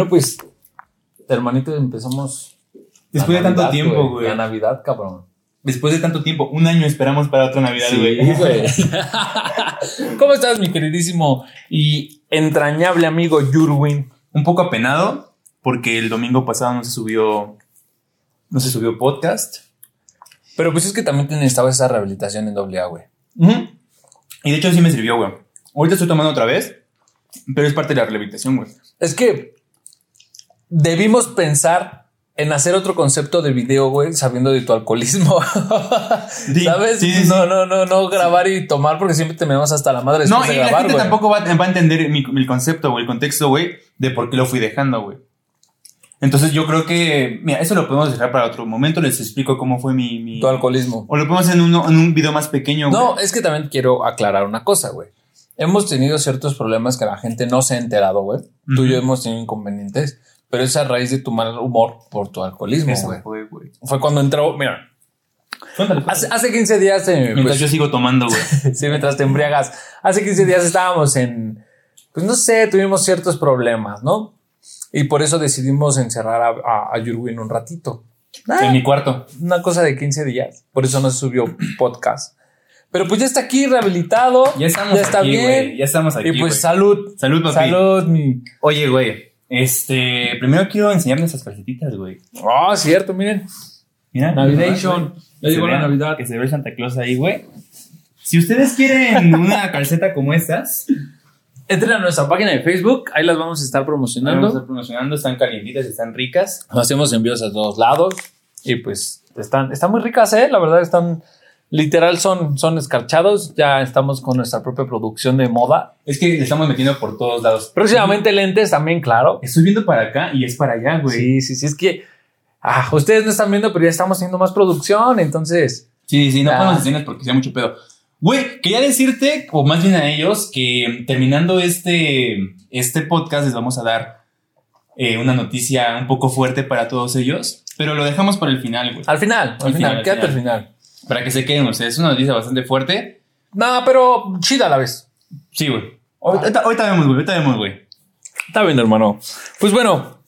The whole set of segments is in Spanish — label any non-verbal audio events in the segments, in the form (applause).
Bueno, pues, hermanito, empezamos. Después de tanto tiempo, güey. La Navidad, cabrón. Después de tanto tiempo, un año esperamos para otra Navidad, Sí, güey. güey. (laughs) (laughs) ¿Cómo estás, mi queridísimo y entrañable amigo Yurwin? un poco apenado porque el domingo pasado no se subió no se subió podcast. Pero pues es que también te necesitabas esa rehabilitación en AA, güey. Ujú. Y de hecho sí me sirvió, güey. Ahorita estoy tomando otra vez, pero es parte de la rehabilitación, güey. Es que debimos pensar en hacer otro concepto de video, güey, sabiendo de tu alcoholismo. (laughs) Sí, ¿Sabes? sí, sí, no, no, no, no grabar y tomar porque siempre terminamos hasta la madre No, de y la grabar, gente güey. tampoco va, va a entender mi, mi concepto, güey, el contexto, güey, de por qué lo fui dejando, güey. Entonces yo creo que, mira, eso lo podemos dejar para otro momento, les explico cómo fue mi... mi- Tu alcoholismo. o lo podemos hacer en, uno- en un video más pequeño, güey. No, es que también quiero aclarar una cosa, güey. Hemos tenido ciertos problemas que la gente no se ha enterado, güey. Tú y yo hemos tenido inconvenientes, pero es a raíz de tu mal humor por tu alcoholismo, güey. fue, cuando entró, mira, Cuéntale, hace, hace 15 días, eh, Mientras pues, yo sigo tomando, güey. (laughs) sí, mientras te embriagas, hace 15 días estábamos en, pues no sé, tuvimos ciertos problemas, ¿no? Y por eso decidimos encerrar a, a, a Yurwin un ratito. Ah, En mi cuarto. una cosa de 15 días. Por eso no se subió podcast. Pero pues ya está aquí rehabilitado. Ya estamos está aquí, bien. güey. Ya estamos aquí, y pues salud. Salud, papi. Salud, mi. Oye, güey. Este, primero quiero enseñarles estas calcetitas, güey. Ah, cierto, miren. Mira. Navidation. Ya llegó la Navidad. Que se ve Santa Claus ahí, güey. Si ustedes quieren una (laughs) calceta como estas, Entren a nuestra página de Facebook. Ahí las vamos a estar vamos a promocionando. estar promocionando, están calientitas, están ricas. Hacemos envíos a todos lados. Y pues están, están muy ricas, ¿eh? La verdad, están. Literal, son, son escarchados. Ya estamos con nuestra propia producción de moda. Es que le estamos metiendo por todos lados. Próximamente lentes también, claro. Estoy viendo para acá y es para allá, güey. Sí, sí, sí. Es que. Ah, ustedes no están viendo, pero ya estamos haciendo más producción. Entonces. Sí, sí, no Ah. podemos enseñar porque sea mucho pedo. Güey, quería decirte, o más bien a ellos, que terminando este, este podcast les vamos a dar eh, una noticia un poco fuerte para todos ellos, pero lo dejamos para el final, güey. Al final, al Al final, final, al quédate al final. final. Para que se queden ustedes. Es una noticia bastante fuerte. No, pero chida a la vez. Sí, güey. Ahorita, ahorita vemos, güey. Ahorita vemos, güey. Está bien, hermano. Pues bueno,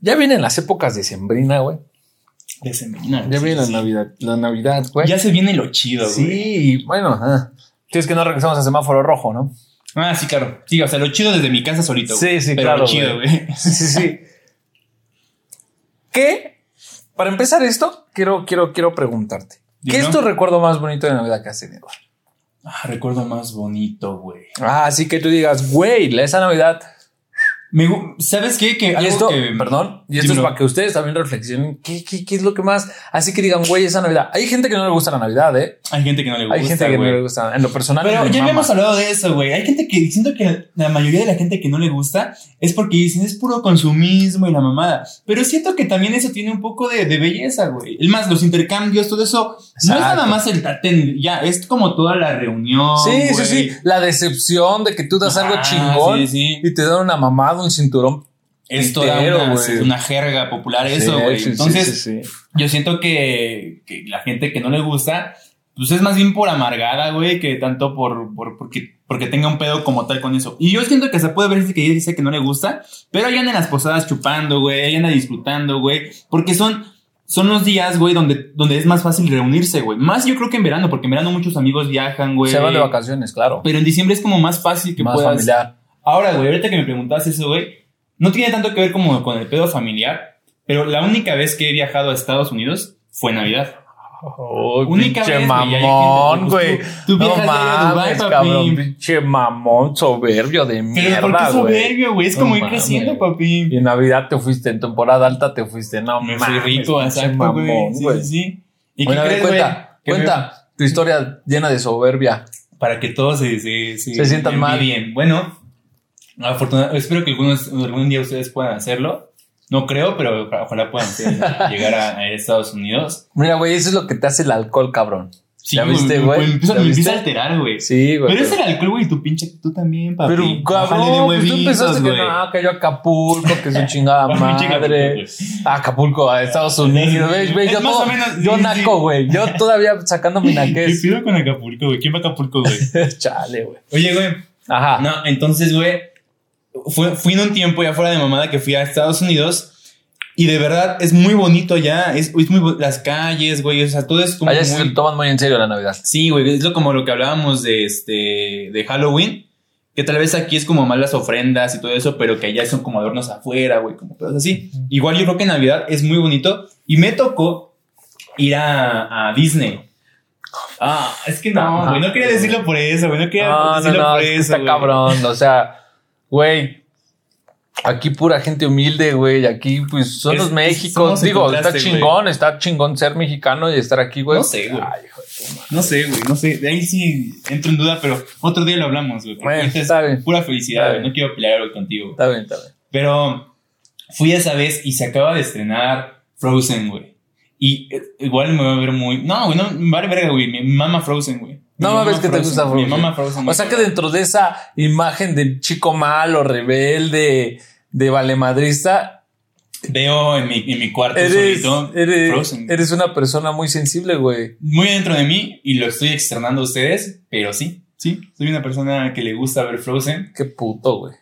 ya vienen las épocas de sembrina, güey. Ya se me- Ya viene la Navidad, la Navidad, güey. Ya se viene lo chido, güey. Sí, bueno, ah. Sí, es que no regresamos a semáforo rojo, ¿no? Ah, sí, claro. Sí, o sea, lo chido desde mi casa solito. Sí, güey. sí, Pero claro, lo chido, güey. güey. Sí, sí, sí. ¿Qué? Para empezar esto, quiero, quiero, quiero preguntarte. ¿Qué es tu recuerdo más bonito de Navidad que has tenido? Ah, recuerdo más bonito, güey. Ah, así que tú digas, güey, esa Navidad. Me ¿Sabes qué? Que Y algo esto, que- perdón, y esto es para que ustedes también reflexionen qué, qué, qué es lo que más. Así que digan, güey, esa Navidad. Hay gente que no le gusta la Navidad, ¿eh? Hay gente que no le gusta. Hay gente que güey. no le gusta. En lo personal, Pero ya habíamos hablado de eso, güey. Hay gente que siento que la mayoría de la gente que no le gusta es porque dicen es puro consumismo y la mamada. Pero siento que también eso tiene un poco de, de belleza, güey. El más, los intercambios, todo eso. No es Exacto. nada más el tatén, ya, es como toda la reunión. Sí, sí, güey. sí. La decepción de que tú das algo chingón sí, sí. y te dan una mamada, un cinturón. Es toda entero, una, güey. una jerga popular eso, güey. Entonces, sí, sí. yo siento que, que la gente que no le gusta, pues es más bien por amargada, güey, que tanto por, por porque, porque tenga un pedo como tal con eso. Y yo siento que se puede ver gente que dice que no le gusta, pero ahí anda en las posadas chupando, güey, ahí anda disfrutando, güey, porque son, son los días, güey, donde, donde es más fácil reunirse, güey. Más yo creo que en verano, porque en verano muchos amigos viajan, güey. Se van de vacaciones, claro. Pero en diciembre es como más fácil que Más puedas. familiar. Ahora, güey, ahorita que me preguntabas eso, güey, no tiene tanto que ver como con el pedo familiar, pero la única vez que he viajado a Estados Unidos fue en Navidad. Oh, Única pinche vez, güey, y mamón, gente, güey. pues, tú- tú no mames, papi. cabrón. Pinche mamón, soberbio de Pero mierda, ¿por qué güey. soberbio, güey? Es No como ir mames. creciendo, Y papi. en Navidad te fuiste, en temporada alta te fuiste. No Me fui rico, exacto, güey. Sí, güey. sí, sí. ¿Y Bueno, qué crees, güey? cuenta, cuenta tu historia llena de soberbia. Para que todos se, se, Se sientan mal. bien. Bueno, afortunadamente, espero que algunos, algún día ustedes puedan hacerlo. No creo, pero ojalá puedan (laughs) llegar a, a Estados Unidos. Mira, güey, eso es lo que te hace el alcohol, cabrón. Sí, ¿Ya viste, güey? Me, empieza, a alterar, güey. Sí, güey. Pero es el alcohol, güey, tu pinche, tú también, papi. Pero cabrón, de pues tú huevitos, empezaste que güey. no, que yo a Acapulco, que su (laughs) chingada Pinche Acapulco, madre. güey. A Acapulco, a Estados Unidos. Es Yo, más todo- o menos, yo sí, naco, sí. güey. Yo todavía sacando mi (laughs) ¿Qué naquez. pido con Acapulco, güey? ¿Quién va a Acapulco, güey? Chale, güey. Oye, güey. Ajá. No, entonces, güey. Fue, fui en un tiempo ya fuera de mamada que fui a Estados Unidos. Y de verdad es muy bonito ya. Es, es muy las calles, güey. O sea, todo es como. Allá muy- se lo toman muy en serio la Navidad. Sí, güey, es lo como lo que hablábamos de este de Halloween, que tal vez aquí es como más las ofrendas y todo eso, pero que allá son como adornos afuera, güey, como cosas así. Igual yo creo que Navidad es muy bonito y me tocó ir a, a Disney. Ah, es que no, güey, no quería decirlo por eso, güey, no quería No, no, decirlo no, por eso, está güey. cabrón. O sea, güey. Aquí pura gente humilde, güey. Aquí, pues, son Es- los el Digo, está chingón, está chingón ser mexicano y estar aquí, güey. No sé, güey. No sé, güey, no sé, de ahí sí entro en duda, pero otro día lo hablamos, güey. Bueno, está bien. Pura felicidad, güey, no quiero pelear algo contigo. Está bien, está bien. Pero fui esa vez y se acaba de estrenar Frozen, güey. Y eh, igual me va a ver muy. No, güey, no, me vale verga, güey. Mi mama Frozen, güey. No mames que te gusta Frozen. Mi mama Frozen. O sea que dentro de esa imagen del chico malo, rebelde, de valemadrista, Veo en mi, en mi cuarto eres, solito eres, Frozen. eres una persona muy sensible, güey. Muy dentro de mí y lo estoy externando a ustedes, pero sí, sí. Soy una persona que le gusta ver Frozen. Qué puto, güey.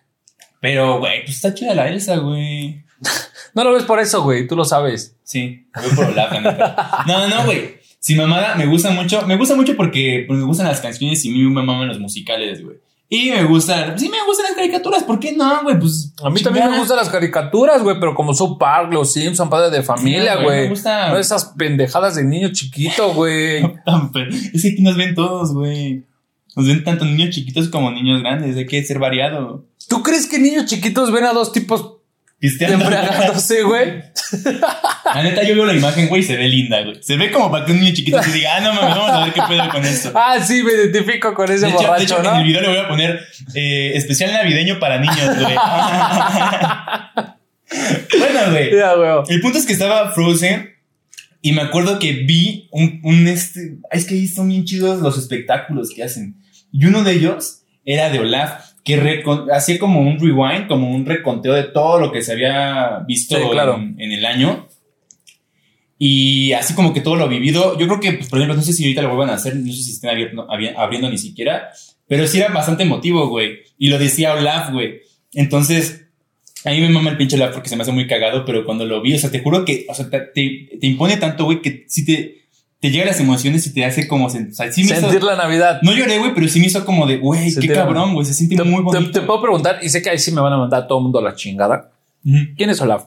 Pero, güey, pues está chida la Elsa, güey. (laughs) No lo ves por eso, güey. Tú lo sabes. Sí, lo veo por Olaf. (laughs) No, no, güey. Sin mamada, me gusta mucho. Me gusta mucho porque pues, me gustan las canciones y a mí me maman los musicales, güey. Y me gustan, sí me gustan las caricaturas, ¿por qué no, güey? Pues A mí también me gustan las caricaturas, güey, pero como South Park, Los Simpson, Padre de Familia, güey, me gusta. No esas pendejadas de niño chiquito, güey. (laughs) Es que aquí nos ven todos, güey. Nos ven tanto niños chiquitos como niños grandes. Hay que ser variado. ¿Tú crees que niños chiquitos ven a dos tipos Pisteando. embriagándose, güey? (laughs) La neta, yo veo la imagen, güey, se ve linda, güey. Se ve como para que un niño chiquito se diga, ah, no mames, vamos a ver qué pedo con esto. Ah, sí, me identifico con ese De hecho, de hecho, ¿no? en el video le voy a poner eh, especial navideño para niños, güey. (laughs) bueno, güey. Ya, güey. El punto es que estaba Frozen y me acuerdo que vi un, un este. Es que ahí son bien chidos los espectáculos que hacen. Y uno de ellos era de Olaf, que hacía como un rewind, como un reconteo de todo lo que se había visto Sí, claro. en, en el año. Y así como que todo lo vivido. Yo creo que, pues, por ejemplo, no sé si ahorita lo vuelvan a hacer, no sé si estén abi- abriendo ni siquiera. Pero sí era bastante emotivo, güey. Y lo decía Olaf, güey. Entonces, a mí me mama el pinche Olaf porque se me hace muy cagado, pero cuando lo vi, o sea, te juro que, o sea, te, te- te impone tanto, güey, que sí te, te llegan las emociones y te hace como, o sea, sí me hizo- Sentir la Navidad. no lloré, güey, pero sí me hizo como de, güey, qué cabrón, güey, se siente Te, muy bonito. te puedo preguntar, y sé que ahí sí me van a mandar todo el mundo a la chingada. ¿Quién es Olaf?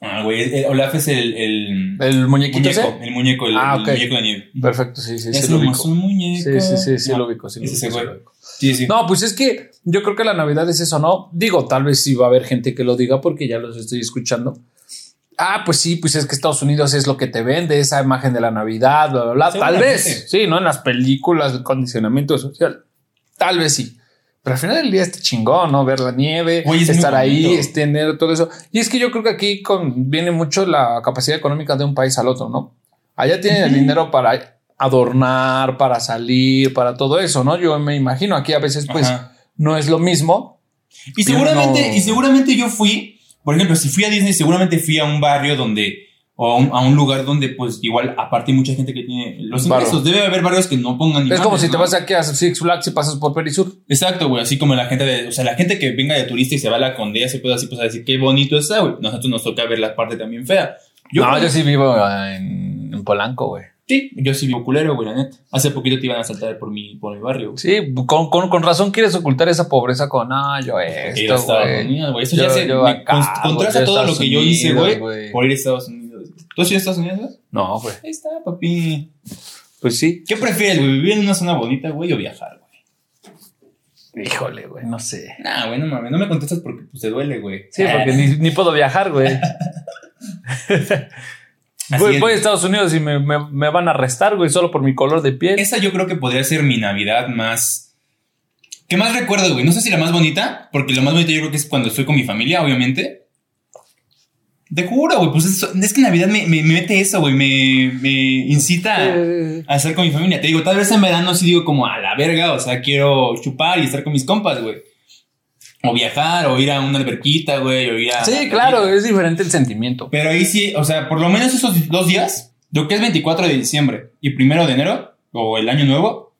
Ah, güey, Olaf es el, el ¿El muñequito muñeco, el muñeco, el, Ah, el ok. muñeco de nieve. Perfecto, sí, sí, es sí ubico. un muñeco. Sí, sí, sí, sí No, lo ubico, sí lo es ese ubico, sí güey. lo ubico. Sí, sí. No, pues es que yo creo que la Navidad es eso, ¿no? Digo, tal vez sí va a haber gente que lo diga porque ya los estoy escuchando. Ah, pues sí, pues es que Estados Unidos es lo que te vende, esa imagen de la Navidad, bla, bla, bla. Tal vez, sí, ¿no? En las películas, el condicionamiento social. Tal vez sí. Pero al final del día está chingón, ¿no? Ver la nieve, Güey, es estar ahí, tener todo eso. Y es que yo creo que aquí con, viene mucho la capacidad económica de un país al otro, ¿no? Allá tienen el dinero para adornar, para salir, para todo eso, ¿no? Yo me imagino aquí a veces, pues, Ajá. no es lo mismo. Y seguramente, no- y seguramente yo fui, por ejemplo, si fui a Disney, seguramente fui a un barrio donde, o a un, a un lugar donde, pues, igual, aparte hay mucha gente que tiene los Barro. ingresos. Debe haber barrios que no pongan es como si te vas aquí a Six Flags y pasas por Perisur. Exacto, güey, así como la gente de, o sea, la gente que venga de turista y se va a la condea, se puede así, pues, a decir, qué bonito está, güey. Nosotros nos toca ver la parte también fea. Yo, no, yo sí vivo en, en Polanco, güey. Sí, yo sí vivo culero, güey, la neta. Hace poquito te iban a saltar por mi, por mi barrio, güey. Sí, con, con, con razón quieres ocultar esa pobreza con, ah, yo esto, Estados güey. Unidos, güey. Eso Yo- ya se contrasta todo lo que yo hice, güey, güey. por ir a Estados Unidos. ¿Tú has ido a Estados Unidos, güey? No, güey. Ahí está, papi. Pues sí. ¿Qué prefieres, güey? ¿Vivir en una zona bonita, güey, o viajar, güey? Híjole, güey, no sé. Nah, güey, no mames, no me contestas porque pues, te duele, güey. Sí, porque ni, ni puedo viajar, güey. (laughs) Voy, voy a Estados Unidos y me, me, me van a arrestar, güey, solo por mi color de piel. Esa yo creo que podría ser mi Navidad más... ¿Qué más recuerdo, güey? No sé si la más bonita, porque lo más bonito yo creo que es cuando estoy con mi familia, obviamente. Te juro, güey, pues es, es que Navidad me, me- me mete eso, güey, me, me incita a, Eh, a estar con mi familia. Te digo, tal vez en verano sí digo como a la verga, o sea, quiero chupar y estar con mis compas, güey. O viajar, o ir a una alberquita, güey, o ir a... sí, claro, es diferente el sentimiento. Pero ahí sí, o sea, por lo menos esos dos días, lo que es 24 de diciembre y primero de enero, o el año nuevo,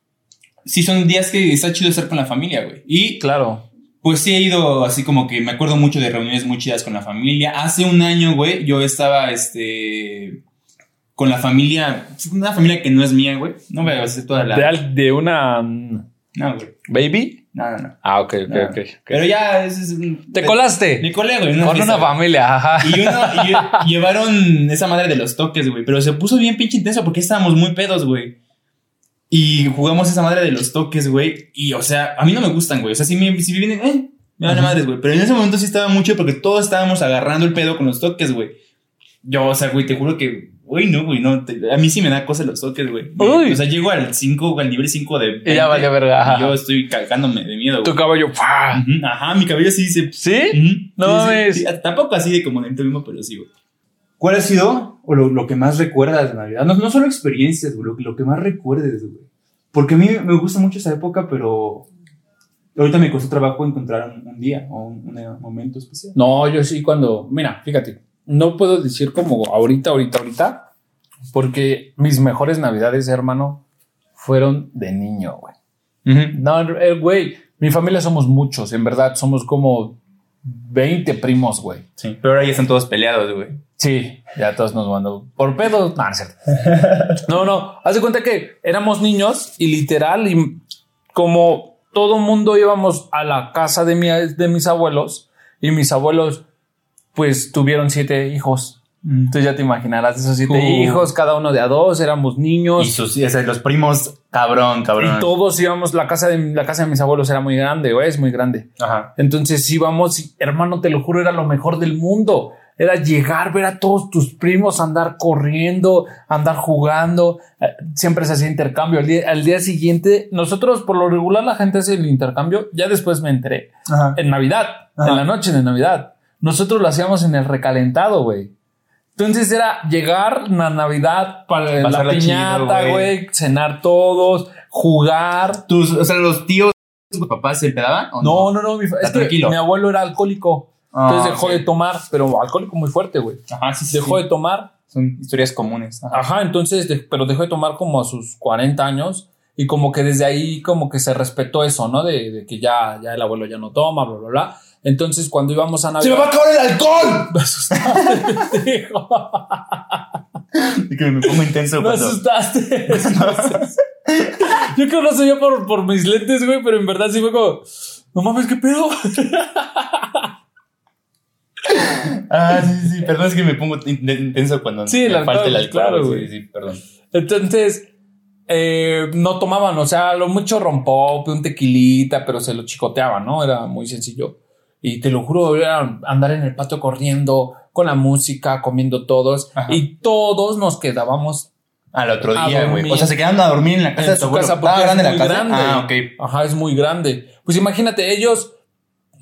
sí son días que está chido estar con la familia, güey. Y Claro. Pues sí he ido así como que me acuerdo mucho de reuniones muy chidas con la familia. Hace un año, güey, yo estaba, este, con la familia, una familia que no es mía, güey. No voy a hacer toda la... De, al- de una No, güey. baby. No, no, no. Ah, ok, ok, No. ok. ok. Pero ya es... es un- Te colaste Me colé, güey. con una familia, ajá. Y, uno, y (laughs) llevaron esa madre de los toques, güey. Pero se puso bien pinche intenso porque estábamos muy pedos, güey. Y jugamos esa madre de los toques, güey. Y, o sea, a mí no me gustan, güey. O sea, si me, si me vienen, eh, me van a madres, güey. Pero en ese momento sí estaba mucho porque todos estábamos agarrando el pedo con los toques, güey. Yo, o sea, güey, te juro que, güey, no, güey, no. te- a mí sí me da cosa los toques, güey. Uy. O sea, llego al 5, al nivel 5 de. Y ya 20, valió verga, ajá. Y yo estoy cagándome de miedo, Tu güey. caballo. ¡fua! Ujú, Ajá, mi cabello sí se ¿Sí? Ujú. No Sí, sí, mames. sí. Tampoco así de como dentro mismo, pero sí, güey. ¿Cuál ha sido o lo, lo que más recuerdas de Navidad? No, no solo experiencias, güey, lo, que- lo que más recuerdes, güey. Porque a mí me gusta mucho esa época, pero ahorita me costó trabajo encontrar un, un día o un, un momento especial. No, yo sí cuando, mira, fíjate, no puedo decir como ahorita, ahorita, ahorita, porque mis mejores navidades, hermano, fueron de niño, güey. No, eh, güey, mi familia somos muchos, en verdad, somos como 20 primos, güey. Sí, pero ahora ya están todos peleados, güey. Sí, ya todos nos mandó por pedos. No, no es cierto. (laughs) No, no, haz de cuenta que éramos niños y literal, y como todo mundo íbamos a la casa de, mi, de mis abuelos y mis abuelos, pues tuvieron siete hijos. Entonces ya te imaginarás esos siete Uh. hijos, cada uno de a dos, éramos niños. Y sus, o sea, los primos, cabrón, cabrón. Y todos íbamos, la casa de la casa de mis abuelos era muy grande, güey, es muy grande. Ajá. Entonces íbamos, hermano, te lo juro, era lo mejor del mundo. Era llegar, ver a todos tus primos, andar corriendo, andar jugando. Eh, Siempre se hacía intercambio. Al día, al día siguiente, nosotros por lo regular la gente hace el intercambio. Ya después me enteré. Ajá. En Navidad, Ajá. en la noche de Navidad. Nosotros lo hacíamos en el recalentado, güey. Entonces era llegar la Navidad para la chido, piñata, güey. cenar todos, jugar. Tus, o sea, los tíos, tus papás se empedaban. ¿o No, no, no, mi, Está es que tranquilo. mi abuelo era alcohólico. Ah, Entonces dejó de tomar, pero alcohólico muy fuerte, güey. Ajá, sí, sí. Dejó sí. de tomar, Son historias comunes. Ajá. ajá, entonces, de- pero dejó de tomar como a sus 40 años y como que desde ahí como que se respetó eso, ¿no? De, de que ya, ya el abuelo ya no toma, bla, bla, bla. Entonces cuando íbamos a Navidad... a acabar el alcohol! (laughs) Me asustaste, hijo. Y que me pongo intenso Me cuando... asustaste. Yo creo que no sé yo por, por mis lentes, güey, pero en verdad sí fue como... No mames, ¿qué pedo? Ah, sí, sí, perdón, es que me pongo in- intenso cuando Sí, el me falta alcohol, el alcohol. claro, sí, güey. Sí, perdón. Entonces, eh, no tomaban, o sea, lo mucho rompope, un tequilita, pero se lo chicoteaban, ¿no? Era muy sencillo. Y te lo juro, era andar en el patio corriendo, con la música, comiendo todos, Ajá. y todos nos quedábamos Al otro día, güey. O sea, se quedaron a dormir en la casa en de su casa porque ¿Estaba grande es la muy casa? grande. Ah, ok. Ajá, es muy grande. Pues imagínate, ellos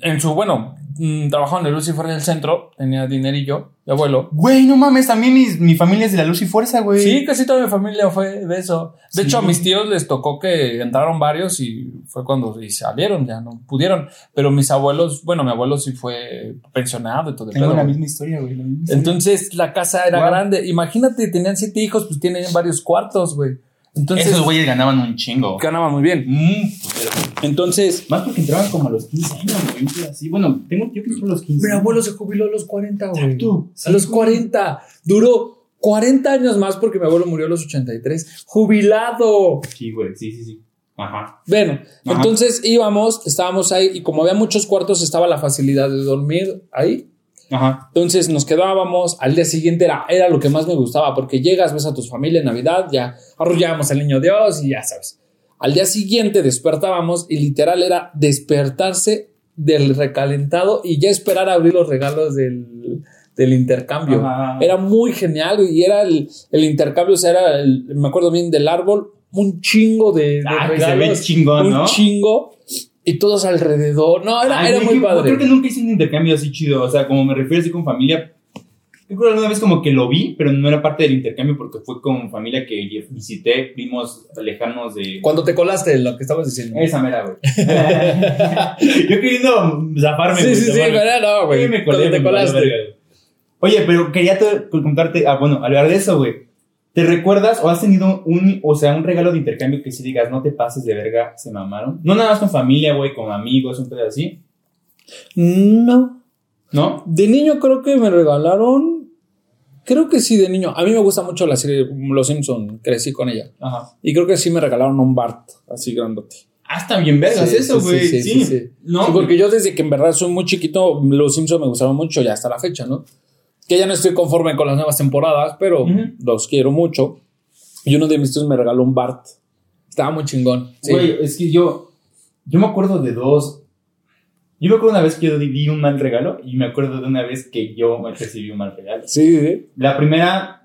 en su, bueno, mm, trabajaban en el Lucifer del centro, tenía dinerillo, de abuelo. Güey, no mames, también mis- mi familia es de la luz y fuerza, güey. Sí, casi toda mi familia fue de eso. De Sí. hecho, a mis tíos les tocó que entraron varios y fue cuando y salieron, ya no pudieron. Pero mis abuelos, bueno, mi abuelo sí fue pensionado y todo el Tengo pedo, la misma historia, güey. la misma historia. Entonces la casa era Wow. grande. Imagínate, tenían siete hijos, pues tienen varios cuartos, güey. Entonces Esos güeyes ganaban un chingo. ganaban muy bien. Mm, pero- Entonces, Más porque entraban como a los 15 años, güey. Así, bueno, tengo yo que fue a los 15. mi abuelo se jubiló a los 40, güey. Exacto. A los 40. Duró 40 años más porque mi abuelo murió a los 83. Jubilado. Sí, güey, sí, sí, sí. Ajá. Bueno, Ajá. entonces íbamos, estábamos ahí y como había muchos cuartos estaba la facilidad de dormir ahí. Ajá. Entonces nos quedábamos, al día siguiente era, era lo que más me gustaba porque llegas, ves a tu familia en Navidad, ya arrullábamos al niño Dios y ya sabes. Al día siguiente despertábamos y literal era despertarse del recalentado y ya esperar a abrir los regalos del, del intercambio. Era muy genial y era el, el intercambio, o sea, era, el- me acuerdo bien del árbol, un chingo de, de Ah, que se ve regalos. chingón, un ¿no? chingo y todos alrededor. No, era, Ay, era güey, muy que- padre. Creo que nunca hice un intercambio así chido. O sea, como me refiero así con familia. Yo creo que alguna vez como que lo vi, pero no era parte del intercambio porque fue con familia que visité, primos lejanos de. Cuando te colaste lo que estabas diciendo. Esa mera, güey. (laughs) (laughs) Yo queriendo zafarme, Sí, güey, sí, sí, zafarme. pero no, güey. Sí, me colé, Cuando te colaste. verga. Oye, pero quería te- contarte, ah, bueno, hablar de eso, güey. ¿Te recuerdas o has tenido un, o sea, un regalo de intercambio que si digas, no te pases de verga, se mamaron? No nada más con familia, güey, con amigos, un pedo así. No. ¿No? De niño creo que me regalaron. Creo que sí, de niño. A mí me gusta mucho la serie Los Simpson. Crecí con ella. Ajá. Y creo que sí me regalaron un Bart así grandote. Ah, está bien vergas Sí, eso, güey. sí, Sí, sí. No, porque yo desde que en verdad soy muy chiquito, Los Simpsons me gustaron mucho y hasta la fecha, ¿no? Que ya no estoy conforme con las nuevas temporadas, pero los quiero mucho. Y uno de mis tíos me regaló un Bart. Estaba muy chingón. Sí. Güey, es que yo, yo me acuerdo de dos. Yo me acuerdo una vez que yo di un mal regalo y me acuerdo de una vez que yo recibí un mal regalo. Sí, sí. La primera,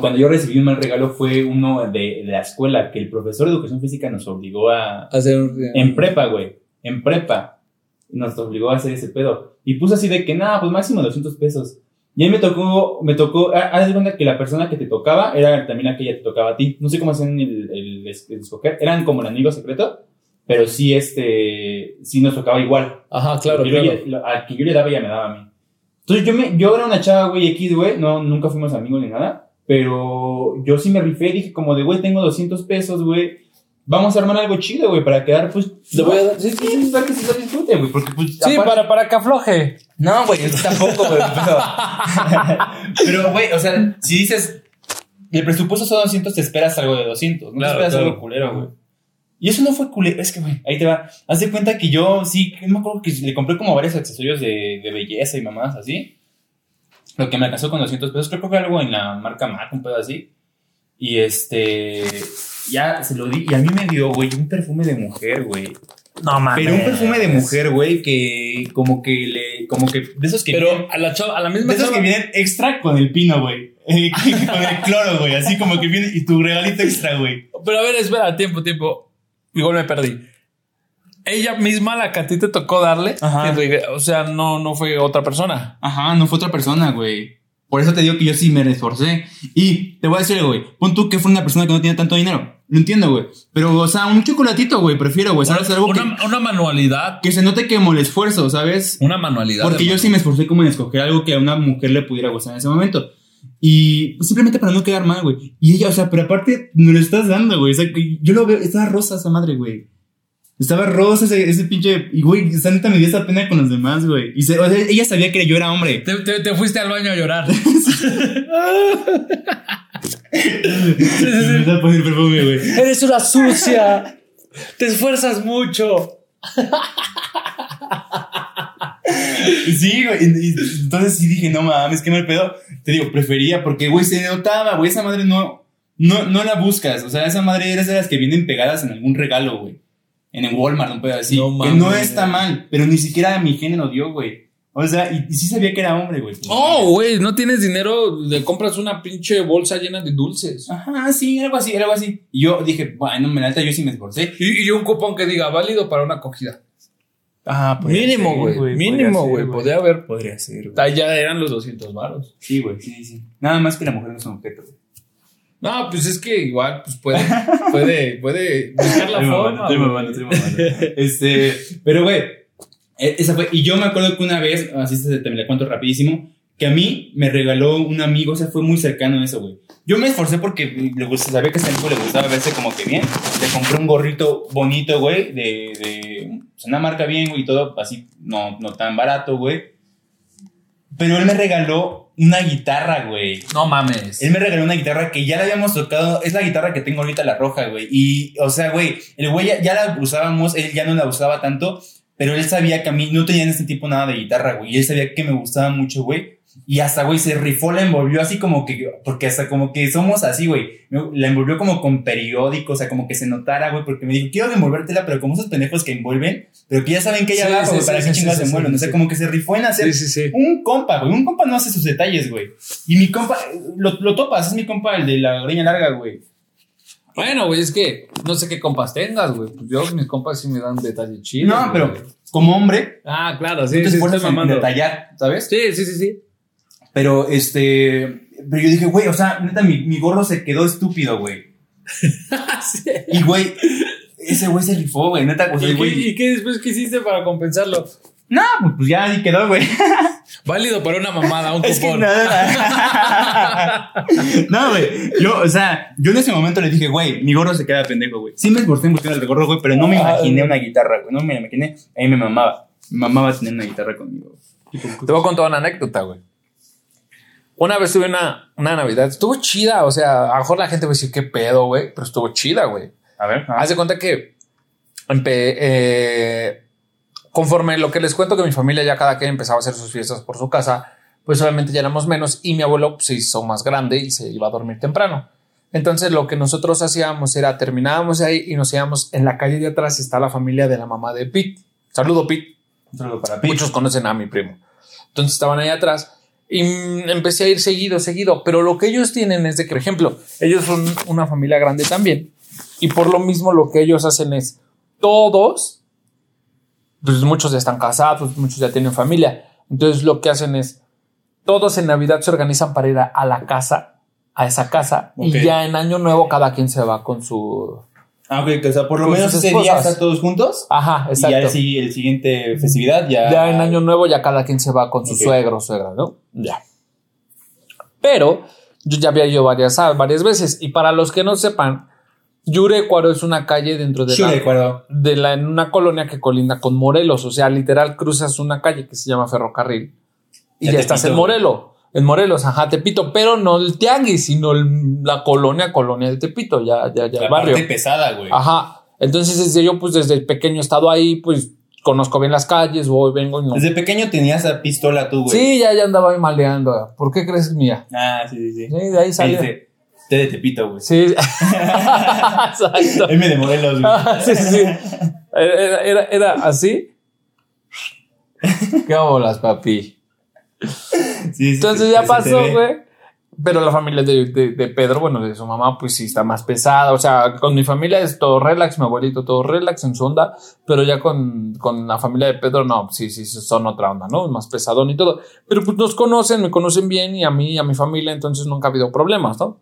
cuando yo recibí un mal regalo fue uno de, de la escuela que el profesor de educación física nos obligó a... Hacer un- En prepa, güey. En prepa. Nos obligó a hacer ese pedo. Y puso así de que, nada, pues máximo 200 pesos. Y ahí me tocó, me tocó, haz de cuenta que la persona que te tocaba era también la que te tocaba a ti. No sé cómo hacían el, el, el escoger. Eran como el amigo secreto, pero sí, este, sí nos tocaba igual. Ajá, claro, Yo claro. le- al que yo le daba, ella me daba a mí. Entonces yo, me, yo era una chava, güey, X, güey, no, nunca fuimos amigos ni nada, pero yo sí me rifé, dije como de, güey, tengo 200 pesos, güey, vamos a armar algo chido, güey, para quedar, pues... Le voy a dar- sí, sí, sí, para que se lo disfruten, güey, porque pues... Sí, aparte- para, para que afloje. No, güey, tampoco, güey, pero... (laughs) pero, güey, o sea, si dices, el presupuesto son 200, te esperas algo de 200, no Claro, te esperas claro. algo culero, güey. Y eso no fue culero, es que, güey, ahí te va. Haz de cuenta que yo, sí, me acuerdo que le compré como varios accesorios de, de belleza y mamás así. Lo que me alcanzó con 200 pesos, creo que fue algo en la marca MAC, un pedo así. Y este, ya se lo di, y a mí me dio, güey, un perfume de mujer, güey. No mames. Pero un perfume de mujer, güey, que como que le, como que, de esos que Pero vienen- a la chava, a la de misma esos chava- que vienen extra con el pino, güey. (laughs) Con el cloro, güey. Así como que viene y tu regalito extra, güey. Pero a ver, espera, tiempo, tiempo. Igual me perdí. Ella misma, la que a ti te tocó darle, Ajá. que o sea, no, no fue otra persona. Ajá, no fue otra persona, güey. Por eso te digo que yo sí me esforcé. Y te voy a decir, güey. Pon tú que fue una persona que no tiene tanto dinero. Lo entiendo, güey. Pero, o sea, un chocolatito, güey. Prefiero, güey. ¿Sabes? Algo que, una, una manualidad. que se note que el esfuerzo, ¿sabes? Una manualidad. Porque yo hermano. sí me esforcé como en escoger algo que a una mujer le pudiera gustar en ese momento. Y pues, simplemente para no quedar mal, güey. Y ella, o sea, pero aparte, me lo estás dando, güey. O sea, yo lo veo, estaba rosa esa madre, güey. Estaba rosa ese, ese pinche. Y, güey, esa neta me dio esa pena con los demás, güey. Y se- o sea, ella sabía que yo era hombre. Te, te- te fuiste al baño a llorar. (laughs) Se me empezó a poner perfume, güey. Eres una sucia. Te esfuerzas mucho. (laughs) Sí, güey. Entonces sí dije, no mames, qué mal pedo. Te digo, prefería, porque, güey, se notaba, güey. Esa madre no, no, no la buscas. O sea, esa madre eres de las que vienen pegadas en algún regalo, güey. En el Walmart, un pedo así. No que no mames. está mal, pero ni siquiera mi género dio, güey. O sea, y, y sí sabía que era hombre, güey. Oh, güey, no tienes dinero, le compras una pinche bolsa llena de dulces. Ajá, sí, algo así, algo así. Y yo dije, bueno, me neta, yo sí me esforcé. Y, y un cupón que diga válido para una acogida. Ah, Mínimo, güey. Mínimo, güey. Podría haber. Podría ser, güey. Ya eran los 200 varos. Sí, güey, sí, sí. Nada más que la mujer no es un objeto, güey. No, pues es que igual, pues puede, (laughs) puede, puede buscar la forma. mamando, estoy mamando, estoy (laughs) mamando. Este, pero güey, e- esa fue. Y yo me acuerdo que una vez, así se te me la cuento rapidísimo, que a mí me regaló un amigo, o sea, fue muy cercano a eso, güey. Yo me esforcé porque le gusta, sabía que a ese amigo le gustaba verse como que bien. Le compré un gorrito bonito, güey, de, de pues, una marca bien, güey, y todo así, no, no tan barato, güey. Pero él me regaló una guitarra, güey. No mames. Él me regaló una guitarra que ya la habíamos tocado. Es la guitarra que tengo ahorita, la roja, güey. Y, o sea, güey, el güey ya, ya la usábamos, él ya no la usaba tanto, pero él sabía que a mí no tenía en ese tipo nada de guitarra, güey. Y él sabía que me gustaba mucho, güey. Y hasta, güey, se rifó, la envolvió así como que, porque hasta como que somos así, güey. La envolvió como con periódico, o sea, como que se notara, güey, porque me dijo, quiero envolvértela, pero como esos pendejos que envuelven, pero que ya saben que hay Sí, abajo, sí, güey, sí, para sí, qué sí, chingados sí, se envuelven. sí, o sea, sí. como que se rifó en hacer Sí, sí, sí. un compa, güey. Un compa no hace sus detalles, güey. Y mi compa, lo, lo topas, es mi compa, el de la greña larga, güey. Bueno, güey, es que no sé qué compas tengas, güey. Pues yo, mis compas sí me dan detalles chidos. No, güey. pero como hombre, Ah, claro, sí, te sí, esfuerzas en detallar, ¿sabes? Sí, sí, sí, sí. Pero este. Pero yo dije, güey, o sea, neta, mi, mi gorro se quedó estúpido, güey. (laughs) Sí. Y, güey, ese güey se rifó, güey, neta, o sea, ¿Y, el qué, güey. y qué después qué hiciste para compensarlo? No, pues, pues ya ahí quedó, güey. (laughs) Válido para una mamada, un Es que cupón. nada. (laughs) No, güey. Yo, o sea, yo en ese momento le dije, güey, mi gorro se queda pendejo, güey. Sí me esforcé en buscar el gorro, güey, pero no me Ah, imaginé una guitarra, güey. No me la imaginé. A mí me mamaba. Mi mamá va a tener una guitarra conmigo. Te voy a contar una anécdota, güey. Una vez tuve una, una Navidad, estuvo chida, o sea, a lo mejor la gente va a decir qué pedo, güey, pero estuvo chida, güey. A ver. Haz de cuenta que empe- eh, conforme lo que les cuento que mi familia ya cada quien empezaba a hacer sus fiestas por su casa, pues obviamente ya éramos menos y mi abuelo pues, se hizo más grande y se iba a dormir temprano. Entonces lo que nosotros hacíamos era terminábamos ahí y nos íbamos en la calle de atrás está la familia de la mamá de Pete. Saludo Pete. Un saludo para Pete. Muchos conocen a mi primo. Entonces estaban ahí atrás y mm, empecé a ir seguido, seguido. Pero lo que ellos tienen es de que, por ejemplo, ellos son una familia grande también. Y por lo mismo lo que ellos hacen es todos, pues muchos ya están casados, muchos ya tienen familia. Entonces lo que hacen es, todos en Navidad se organizan para ir a, a la casa, a esa casa. Y ya en Año Nuevo cada quien se va con su... Ah, ok, que, o sea, por lo menos ese día están todos juntos. Ajá, Y ya exacto. el, si- el siguiente festividad ya. Ya en Año Nuevo ya cada quien se va con su suegro o suegra, ¿no? Ya. Pero yo ya había ido varias, varias veces. Y para los que no sepan, Yurecuaro es una calle dentro de la, de la, en una colonia que colinda con Morelos. O sea, literal cruzas una calle que se llama Ferrocarril y Ya estás en. Morelos. En Morelos, ajá, Tepito, pero no el tianguis, sino el- la colonia, colonia de Tepito, ya, ya, ya La el barrio. parte pesada, güey. Ajá. Entonces, desde yo, pues desde pequeño he estado ahí, pues conozco bien las calles, voy, vengo y no. Desde pequeño tenías esa pistola tú, güey. Sí, ya, ya andaba ahí maleando. ¿Por qué crees mía? Ah, sí, sí, sí. Sí, de ahí salió. te, te de Tepito, güey. Sí. (laughs) Exacto. (laughs) M de Morelos, güey. sí, sí, sí. Era, era, era así. (laughs) ¿Qué bolas, papi? Sí, Entonces ya pasó, güey. Pero la familia de, de, de Pedro, bueno, de su mamá, pues sí está más pesada. O sea, con mi familia es todo relax, mi abuelito todo relax en su onda, pero ya con, con la familia de Pedro, no, sí, sí, son otra onda, ¿no? Más pesadón y todo. Pero pues nos conocen, me conocen bien y a mí y a mi familia, entonces nunca ha habido problemas, ¿no?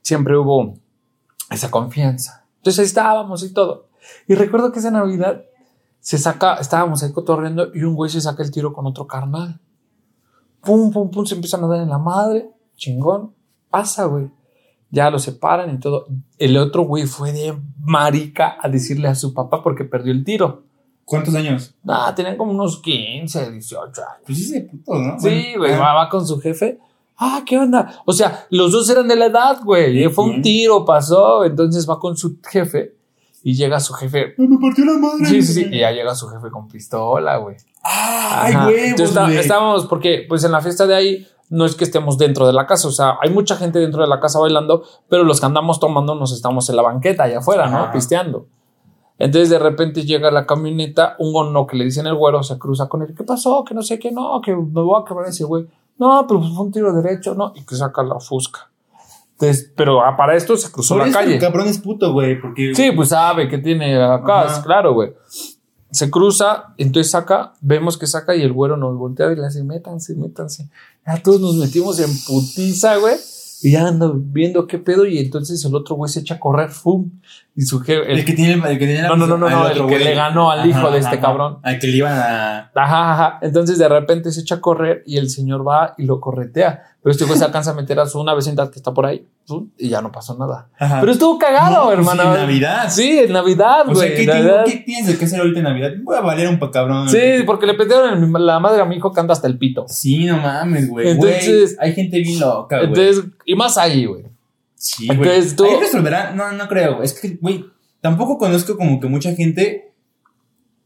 Siempre hubo esa confianza. Entonces ahí estábamos y todo. Y recuerdo que esa Navidad se saca, estábamos ahí cotorreando y un güey se saca el tiro con otro carnal. Pum, pum, pum, se empiezan a dar en la madre. Chingón. Pasa, güey. Ya lo separan y todo. El otro güey fue de marica a decirle a su papá porque perdió el tiro. ¿Cuántos años? Ah, tenían como unos 15, 18 años. Pues sí, puto, ¿no? Sí, güey, Ah. va, con su jefe. Ah, ¿qué onda? O sea, los dos eran de la edad, güey. Y Fue un tiro, pasó. Entonces va con su jefe y llega su jefe. Me partió la madre. Sí, sí, sí. Y ya llega su jefe con pistola, güey. Ah, ay, huevos, Entonces está- güey. estábamos, porque pues en la fiesta de ahí no es que estemos dentro de la casa, o sea, hay mucha gente dentro de la casa bailando, pero los que andamos tomando nos estamos en la banqueta allá afuera, ¿no? Pisteando. Entonces de repente llega la camioneta, un gono que le dicen el güero se cruza con él. ¿Qué pasó? Que no sé qué, no, que me voy a quebrar ese güey. No, pero fue un tiro derecho, no, y que saca la fusca. Entonces, pero ah, para esto se cruzó Por la eso calle. el cabrón es puto, güey, porque... Sí, pues sabe que tiene acá, Ajá. claro, güey. Se cruza, entonces saca, vemos que saca y el güero nos voltea y le hace, métanse, métanse. Ya todos nos metimos en putiza, güey. Y ya ando viendo qué pedo. Y entonces el otro güey se echa a correr, ¡fum! Y su jefe. El que tiene el, que tiene la No, no, no, no, al no, el que le ganó al hijo de este cabrón. Al que le iban a... Ajá, ajá. Entonces de repente se echa a correr y el señor va y lo corretea. Pero este güey se alcanza a meter a su una vecindad que está por ahí y ya no pasó nada. Ajá. Pero estuvo cagado, No, pues, hermano. en Navidad. Sí, en Navidad, O güey. sea, ¿qué, Navidad. tengo, ¿qué tienes qué hacer ahorita en Navidad? Voy a valer un pa' cabrón. Sí, porque le pedieron la madre a mi hijo que anda hasta el pito. Sí, no mames, güey. Entonces- Güey, hay gente bien loca, güey. Entonces, y más ahí, güey. Sí, güey. entonces tú- Ahí resolverá. No, no creo. Es que, güey, tampoco conozco como que mucha gente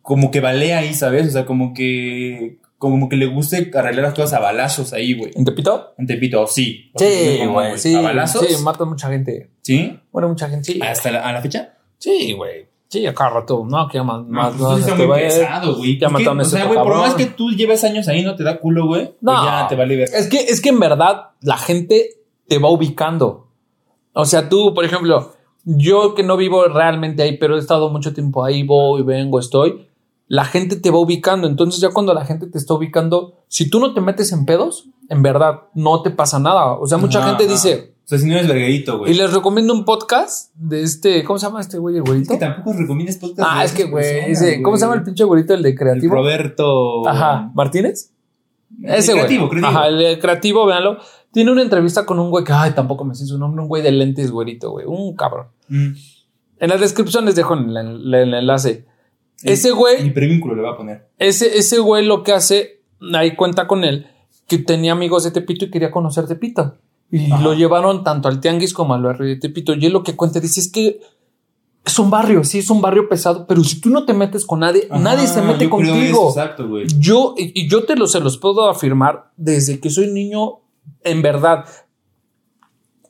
como que balea ahí, ¿sabes? O sea, como que como que le guste arreglar las cosas a balazos ahí, güey. ¿En Tepito? En Tepito, sí. Sí, güey. Sí, ¿A balazos? sí, matan mucha gente. ¿Sí? Bueno, mucha gente, sí. ¿Hasta la, a la fecha? Sí, güey. Sí, a cada rato. No, que ya más. No, más pues, no, está este, muy pesado, güey. Ya a O sea, güey, por más que tú lleves años ahí no te da culo, güey. No. pues ya te vale ver. Es que, es que en verdad la gente te va ubicando. O sea, tú, por ejemplo, yo que no vivo realmente ahí, pero he estado mucho tiempo ahí, voy, vengo, estoy. La gente te va ubicando. Entonces, ya cuando la gente te está ubicando, si tú no te metes en pedos, en verdad no te pasa nada. O sea, mucha Ajá, gente ajá. dice, O sea, si no eres verguerito, y güey. les recomiendo un podcast de este, ¿cómo se llama este güey, el Es güerito? que tampoco recomiendas podcast. Ah, de es que, güey, ¿cómo se llama el pinche güerito, el de El creativo? Roberto. Ajá, Martínez. El Ese güey. creativo, creativo. Ajá, el creativo, véanlo. Tiene una entrevista con un güey que, ay, tampoco me sé su nombre, un güey de lentes, güerito, güey, un cabrón. Mm. En la descripción les dejo el, el- el enlace. Ese güey, prevínculo le va a poner. ese, ese güey lo que hace, ahí cuenta con él, que tenía amigos de Tepito y quería conocer Tepito. Y Ajá. lo llevaron tanto al Tianguis como al barrio de Tepito. Y él lo que cuenta dice es que es un barrio, sí, es un barrio pesado, pero si tú no te metes con nadie, nadie se mete yo contigo. eso, exacto, güey. Yo, y y yo te lo, se los puedo afirmar desde que soy niño, en verdad.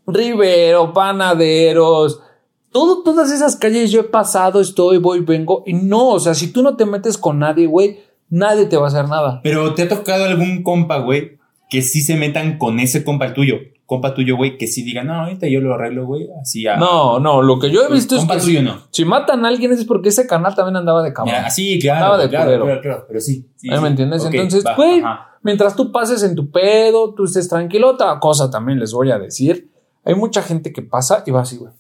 Rivero, panaderos, todo, todas esas calles yo he pasado, estoy, voy, vengo, y no, o sea, si tú no te metes con nadie, güey, nadie te va a hacer nada. Pero te ha tocado algún compa, güey, que sí se metan con ese compa el tuyo. Compa tuyo, güey, que sí diga, no, ahorita yo lo arreglo, güey, así a. No, no, lo que yo he visto es compa que tuyo si, no. si matan a alguien es porque ese canal también andaba de cabrón. Sí, claro, de claro, claro, claro, pero sí. sí, ¿Ahí sí. ¿Me entiendes? Entonces, güey, mientras tú pases en tu pedo, tú estés tranquilo, otra cosa también les voy a decir. Hay mucha gente que pasa y va así, güey.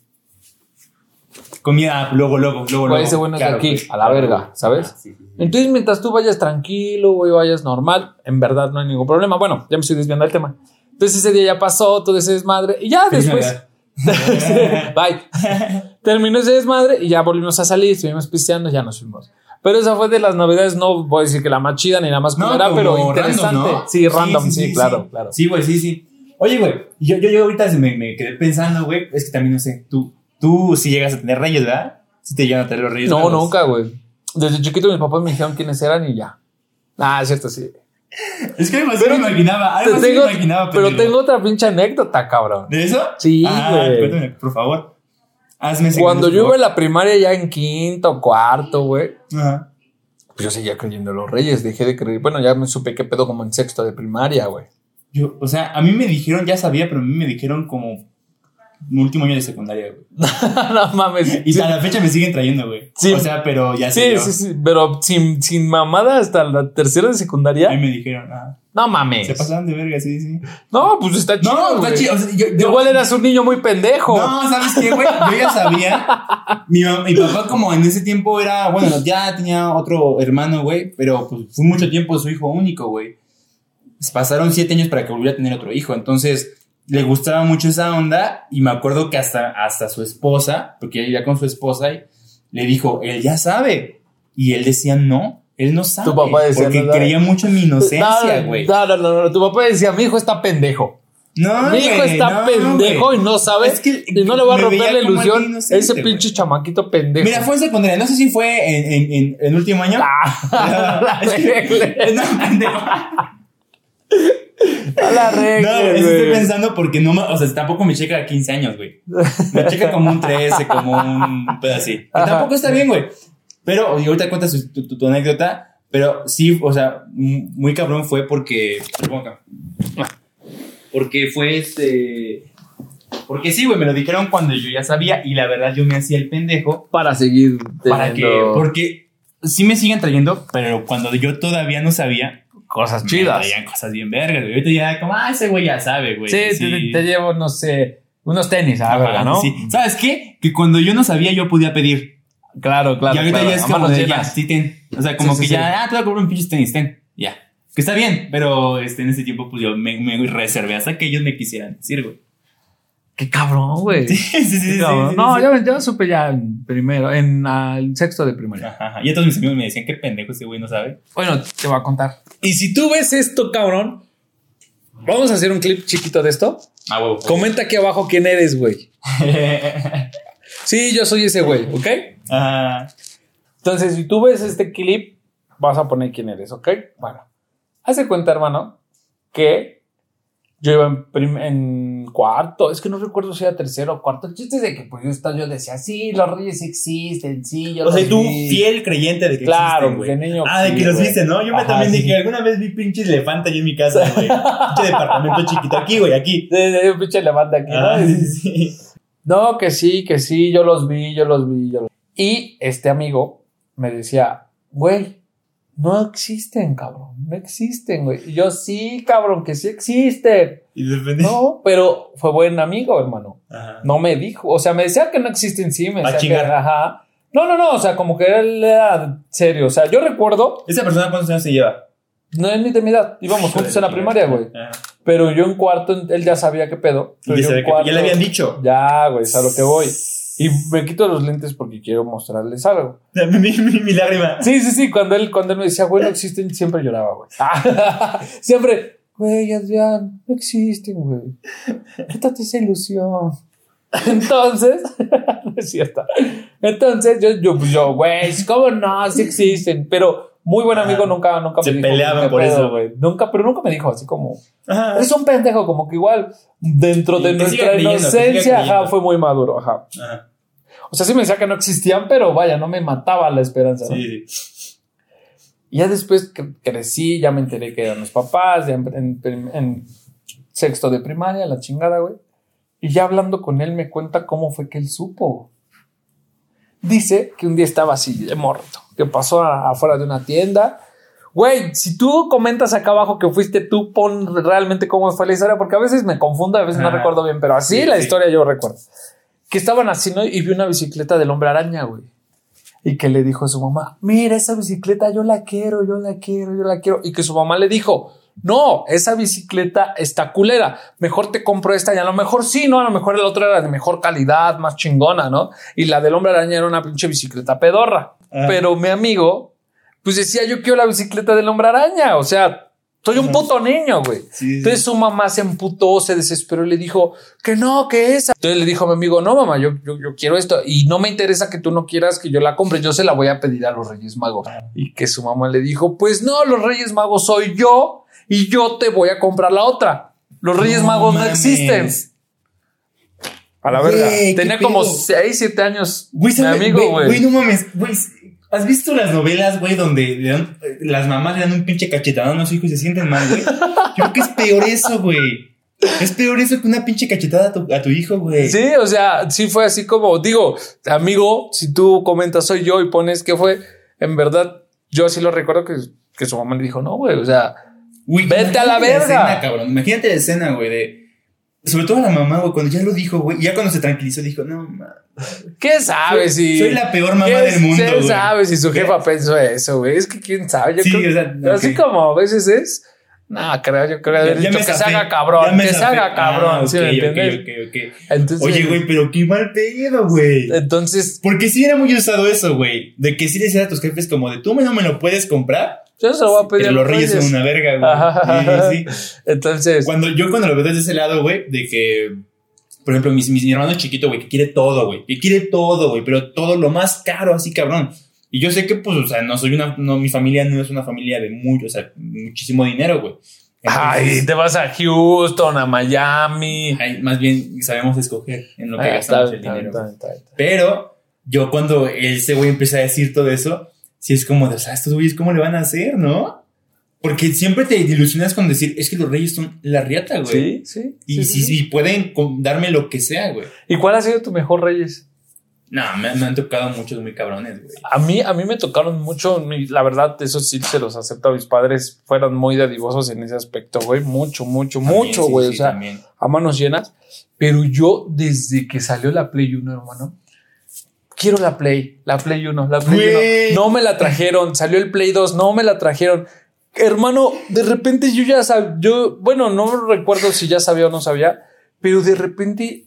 Comida, luego, luego, luego, Güey, luego. ese güey no es de Claro, aquí, a la verga. ¿sabes? Ah, sí. Entonces, mientras tú vayas tranquilo, güey, vayas normal, en verdad no hay ningún problema. Bueno, ya me estoy desviando del tema. Entonces, ese día ya pasó todo ese desmadre y ya Feliz después. Navidad. (laughs) Bye. Terminó ese desmadre y ya volvimos a salir, estuvimos pisteando, ya nos fuimos. Pero esa fue de las novedades, no voy a decir que la más chida ni la más culera, pero random, interesante. ¿no? Sí, random, sí, claro, sí. claro. Sí, güey, sí, sí. Oye, güey, yo, yo, yo ahorita me, me quedé pensando, güey, es que también no sé, tú, tú sí llegas a tener reyes, ¿verdad? Sí te llegan a tener los reyes. No, nunca, güey. Desde chiquito mis papás me dijeron quiénes eran y ya. Ah, es cierto, sí. Es que así Pero me imaginaba, algo Te así tengo- me imaginaba. pero tengo otra pinche anécdota, cabrón. ¿De eso? Sí, Ah, güey. cuéntame, por favor. Hazme ese Cuando yo iba en la primaria ya en quinto, cuarto, güey, Ajá. pues yo seguía creyendo en los reyes, dejé de creer. Bueno, ya me supe qué pedo como en sexto de primaria, güey. Yo, o sea, a mí me dijeron, ya sabía, pero a mí me dijeron como un último año de secundaria, güey. (laughs) no mames. Y Sí, a la fecha me siguen trayendo, güey. Sí. O sea, pero ya sí, sí, sí, pero sin, sin mamada hasta la tercera de A mí secundaria. me dijeron, ah, No mames. se pasaron de verga, sí, sí. No, pues está chido. No, está chido. O sea, yo, yo- Igual eras un niño muy pendejo. No, ¿sabes qué, güey? Yo ya sabía. Mi, mi papá, como en ese tiempo era, bueno, ya tenía otro hermano, güey, pero pues fue mucho tiempo su hijo único, güey. Pasaron siete años para que volviera a tener otro hijo. Entonces, le gustaba mucho esa onda y me acuerdo que hasta, hasta su esposa, porque ella vivía con su esposa, y le dijo, él ya sabe. Y él decía, no, él no sabe. Tu papá decía, porque no creía mucho en mi (laughs) inocencia, güey. No, no, no, no, Tu papá decía, mi hijo está pendejo. No, Mi hijo está no, pendejo y no sabe. Es que y no le va a romper la ilusión. Ese pinche chamaquito pendejo. Mira, fue en secundaria. No sé si fue en, en, en, en último año. Ah, (laughs) (laughs) Es que- no, pendejo. A la regla. No, eso estoy pensando porque no me, o sea, tampoco me checa a 15 años, güey. Me checa como un 13, como un pedo así. Que tampoco está bien, güey. Pero, y ahorita cuentas tu, tu- anécdota, pero sí, o sea, muy cabrón fue porque. Porque fue este. Porque sí, güey, me lo dijeron cuando yo ya sabía y la verdad yo me hacía el pendejo Para seguir para que. teniendo Porque sí me siguen trayendo, pero cuando yo todavía no sabía, cosas me chidas. traían cosas bien vergas, güey. Ahorita ya, como, ah, ese güey ya sabe, güey. Sí, te, te llevo, no sé, unos tenis a Ajá, verga, ¿no? sí. ¿Sabes qué? Que cuando yo no sabía, yo podía pedir. Claro, claro. y ahorita claro, ya es como de, ya, sí, ten. O sea, como Sí, que sí, ya, ah, te voy a comprar un pinche tenis, ten. Ya. Que está bien, pero este, en ese tiempo, pues yo me, me reservé hasta que ellos me quisieran decir, güey. Qué cabrón, güey. Sí, sí, sí. Cabrón. no, sí. Yo, yo supe ya en primero, en ah, el sexto de primaria. Ajá, ajá. Y todos mis amigos me decían, qué pendejo ese güey no sabe. Bueno, te voy a contar. Y si tú ves esto, cabrón, vamos a hacer un clip chiquito de esto. Ah, huevo. Comenta aquí abajo quién eres, güey. (laughs) Sí, yo soy ese güey, ¿ok? Ajá. Entonces, si tú ves este clip, vas a poner quién eres, ¿ok? Bueno, hace cuenta, hermano, que yo iba en, prim- en cuarto, es que no recuerdo si era tercero o cuarto. El chiste es de que pues yo, estaba- yo decía, sí, los reyes existen, sí, yo O sea, los tú vi". fiel creyente de que Claro, existen, güey. niño Ah, de sí, que los güey. viste, ¿no? Yo me también sí. dije, alguna vez vi pinche elefante ahí en mi casa, güey. pinche departamento chiquito. Aquí, güey, aquí. Un pinche levanta aquí, ¿no? Ah, sí, sí. No, que sí, que sí, yo los vi, yo los vi, yo los Y este amigo me decía, güey, no existen, cabrón, no existen, güey. Y yo, sí, cabrón, que sí existen. Y de repente. No, pero fue buen amigo, hermano. Ajá. No me dijo, o sea, me decía que no existen, sí, me decía que, chingar. ajá. No, no, no, o sea, como que él era serio. O sea, yo recuerdo, ¿Esa persona cuántos años se lleva? no es ni de mi edad, íbamos juntos en la primaria, güey. Ajá. Pero yo en cuarto, él ya sabía qué pedo. Y Pero yo que- cuarto, ya le habían dicho. Ya, güey, es a lo que voy. Y me quito los lentes porque quiero mostrarles algo. (laughs) Mi, mi, mi lágrima. Sí, sí, sí. Cuando él, cuando él me decía, güey, no existen, siempre lloraba, güey. (laughs) siempre, güey, Adrián, no existen, güey. Quítate esa ilusión. (laughs) Entonces, no es cierto. Entonces, yo, yo, pues yo, güey, ¿cómo no? Sí existen. Pero muy buen amigo nunca, nunca Se me peleaban "¿Qué por pedo, eso". güey? Nunca, pero nunca me dijo así como, Ajá. es un pendejo, como que igual, dentro de nuestra creyendo, inocencia, ajá, fue muy maduro, ajá. Ajá. O sea, sí me decía que no existían, pero vaya, no me mataba la esperanza. ¿no? Sí. Y ya después crecí, ya me enteré que eran los papás, ya en, en- en sexto de primaria, la chingada, güey. Y ya hablando con él me cuenta cómo fue que él supo. Dice que un día estaba así de muerto, que pasó a- afuera de una tienda. Güey, si tú comentas acá abajo que fuiste tú, pon realmente cómo fue la historia, porque a veces me confundo, a veces no recuerdo bien, pero así Sí, la sí. historia yo recuerdo. Que estaban así, ¿no? Y vi una bicicleta del hombre araña, güey y que le dijo a su mamá, mira, esa bicicleta yo la quiero, yo la quiero, yo la quiero. Y que su mamá le dijo, no, esa bicicleta está culera, mejor te compro esta y a lo mejor sí, no, a lo mejor la otra era de mejor calidad, más chingona, ¿no? Y la del hombre araña era una pinche bicicleta pedorra. Ah. Pero mi amigo, pues decía, yo quiero la bicicleta del hombre araña, o sea... Soy un puto niño, güey. Sí, sí. Entonces su mamá se emputó, se desesperó y le dijo que no, que esa. Entonces le dijo a mi amigo, no, mamá, yo, yo, yo quiero esto y no me interesa que tú no quieras que yo la compre, yo se la voy a pedir a los Reyes Magos. Y que su mamá le dijo, pues no, los Reyes Magos soy yo y yo te voy a comprar la otra. Los Reyes No Magos no existen. A la verga. qué Tenía como pedo. 6, 7 años. Mi ¿sabe- amigo, güey, güey. no mames, güey. ¿Has visto las novelas, güey, donde le dan- las mamás le dan un pinche cachetadón a los hijos y se sienten mal, güey? Yo creo que es peor eso, güey. Es peor eso que una pinche cachetada a tu, a tu hijo, güey. Sí, o sea, sí fue así como, digo, amigo, si tú comentas soy yo y pones que fue, en verdad, yo sí lo recuerdo que, que su mamá le dijo, no, güey, o sea, Güey, Vete a la verga. escena, cabrón. Imagínate la escena, güey, de. Sobre todo la mamá, güey, cuando ya lo dijo, güey. Ya cuando se tranquilizó, dijo, no, ma, ¿qué sabes si... soy la peor mamá ¿Qué del mundo, ¿Quién sabe si su jefa pensó eso, güey? Es que quién sabe. Yo Sí, creo- o sea, Así como a veces es, no, creo, yo creo haber Ya- ya dicho que se haga cabrón, que se haga cabrón, Ah, ¿sí ok, me ok, entiendes? Entonces, Oye, güey, pero qué mal pedo, güey. entonces, Porque sí era muy usado eso, güey. De que sí decías a tus jefes como de tú no me lo puedes comprar. Yo se lo voy a pedir Pero a los reyes son una verga, Ajá. güey. Sí, sí, sí. Entonces, Cuando yo cuando lo veo desde ese lado, güey, de que, por ejemplo, mis, mi hermano chiquito, güey, que quiere todo, güey. Que quiere todo, güey, pero todo lo más caro, así cabrón. Y yo sé que, pues, o sea, no soy una, no, mi familia no es una familia de mucho, o sea, muchísimo dinero, güey. ay, te vas a Houston, a Miami. ay, más bien sabemos escoger en lo que Ah, gastamos el dinero. está. Pero yo cuando ese güey empieza a decir todo eso, sí es como de, o sea, estos güeyes, ¿cómo le van a hacer, no? Porque siempre te ilusionas con decir, es que los reyes son la riata, güey. Sí, sí. Y sí, si sí, sí. pueden darme lo que sea, güey. ¿Y cuál ha sido tu mejor Reyes? No, me, me han tocado muchos muy cabrones, güey. A mí, a mí me tocaron mucho, la verdad, eso sí se los acepto a mis padres, fueron muy dadivosos en ese aspecto, güey, mucho, mucho, También, mucho, sí, güey, o sea, también. a manos llenas, pero yo desde que salió la Play 1, hermano, quiero la Play, la Play 1, la Play Güey. 1, no me la trajeron, salió el Play 2, no me la trajeron. Hermano, de repente yo ya sabía, yo, bueno, no recuerdo si ya sabía o no sabía, pero de repente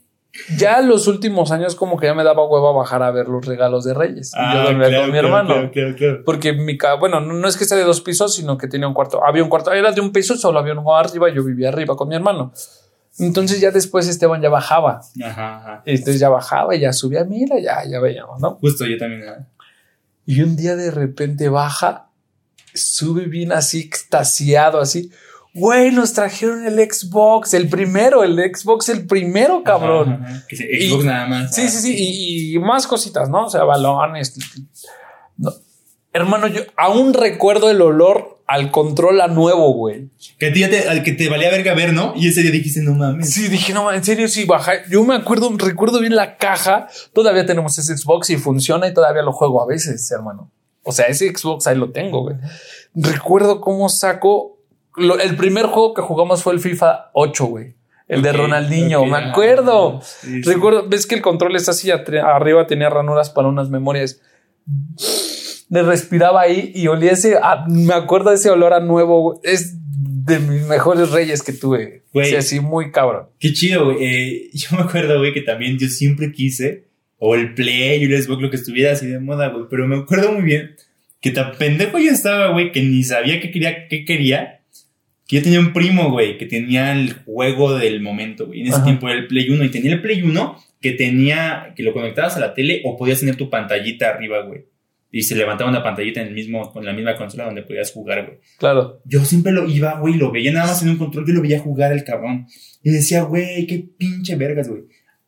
ya los últimos años como que ya me daba hueva bajar a ver los regalos de Reyes. y yo Ah, dormía claro, con mi claro, hermano. claro, claro. Porque mi casa, bueno, no, no es que sea de dos pisos, sino que tenía un cuarto. Había un cuarto, era de un piso, solo había uno arriba, yo vivía arriba con mi hermano. Entonces ya después Esteban ya bajaba. Ajá, ajá. Entonces ya bajaba y ya subía, mira, ya, ya veíamos, ¿no? Justo yo también. ¿eh? Y un día de repente baja, sube bien así, extasiado, así. Güey, nos trajeron el Xbox, el primero, el Xbox, el primero, cabrón. Ajá, ajá. Que Xbox Y- nada más. Sí, sí, sí, y, y más cositas, ¿no? O sea, balones. No. Hermano, yo aún recuerdo el olor al control a nuevo, güey. Que a ti ya te, al que te valía verga ver, ¿no? Y ese día dijiste, no mames. Sí, dije, no, en serio, sí, baja. Yo me acuerdo, recuerdo bien la caja. Todavía tenemos ese Xbox y funciona y todavía lo juego a veces, hermano. O sea, ese Xbox ahí lo tengo, güey. Recuerdo cómo saco. lo- el primer juego que jugamos fue el FIFA 8, güey. El de Ok, Ronaldinho, ok, me ah, acuerdo. sí, sí. Recuerdo, ves que el control está así, arriba tenía ranuras para unas memorias. Le respiraba ahí y olía ese, ah, me acuerdo de ese olor a nuevo, güey. es de mis mejores reyes que tuve. Güey. Sí, así muy cabrón. Qué chido, güey. Eh, (laughs) yo me acuerdo, güey, que también yo siempre quise, o el Play, o el Xbox, lo que estuviera así de moda, güey. Pero me acuerdo muy bien que tan pendejo yo estaba, güey, que ni sabía qué quería, qué quería. Que yo tenía un primo, güey, que tenía el juego del momento, güey. En ese Ajá. tiempo era el Play 1 y tenía el Play 1 que tenía, que lo conectabas a la tele o podías tener tu pantallita arriba, güey. Y se levantaba una pantallita en el mismo, con la misma consola donde podías jugar, güey. Claro. Yo siempre lo iba, güey, lo veía nada más en un control, yo lo veía jugar el cabrón. Y decía, güey, qué pinche vergas, güey.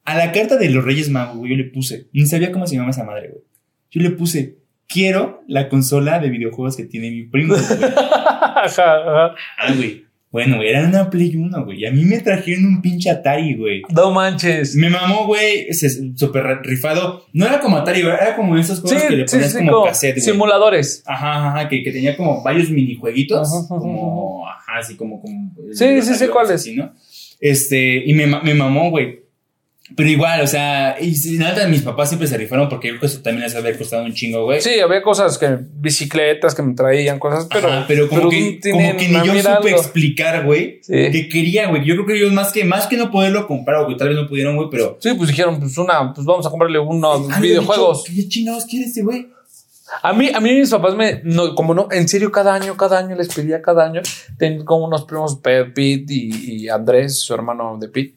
A la carta de los Reyes Magos, güey, yo le puse, ni sabía cómo se llamaba esa madre, güey. Yo le puse, quiero la consola de videojuegos que tiene mi primo, güey. (laughs) Ajá, ajá. Ah, güey. Bueno, güey, era una Play 1, güey. Y a mí me trajeron un pinche Atari, güey. No manches. Me mamó, güey, súper rifado. No era como Atari, güey, era como esos juegos que le Sí, sí, ponías sí, como como cassette, güey. simuladores. Ajá, ajá, que, que tenía como varios minijueguitos, Ajá, ajá, como, ajá, así como, como Sí, sí aviones, cuáles. ¿no? Este, y me mamó, güey. Pero igual, o sea, y nada, mis papás siempre se rifaron porque yo creo que eso también les había costado un chingo, güey. Sí, había cosas que, bicicletas que me traían, cosas, pero. Ajá, pero como, que, tienen como que ni yo supe explicar, güey, Sí. que quería, güey. Yo creo que ellos más que, más que no poderlo comprar, güey, tal vez no pudieron, güey, pero... Sí, pues dijeron, pues una, pues vamos a comprarle unos videojuegos. dicho, ¿Qué chingados quiere este güey? A mí, a mí mis papás me, no, como no, en serio, cada año, cada año les pedía cada año. Tengo como unos primos, Pe- Pete y, y Andrés, su hermano de Pete, que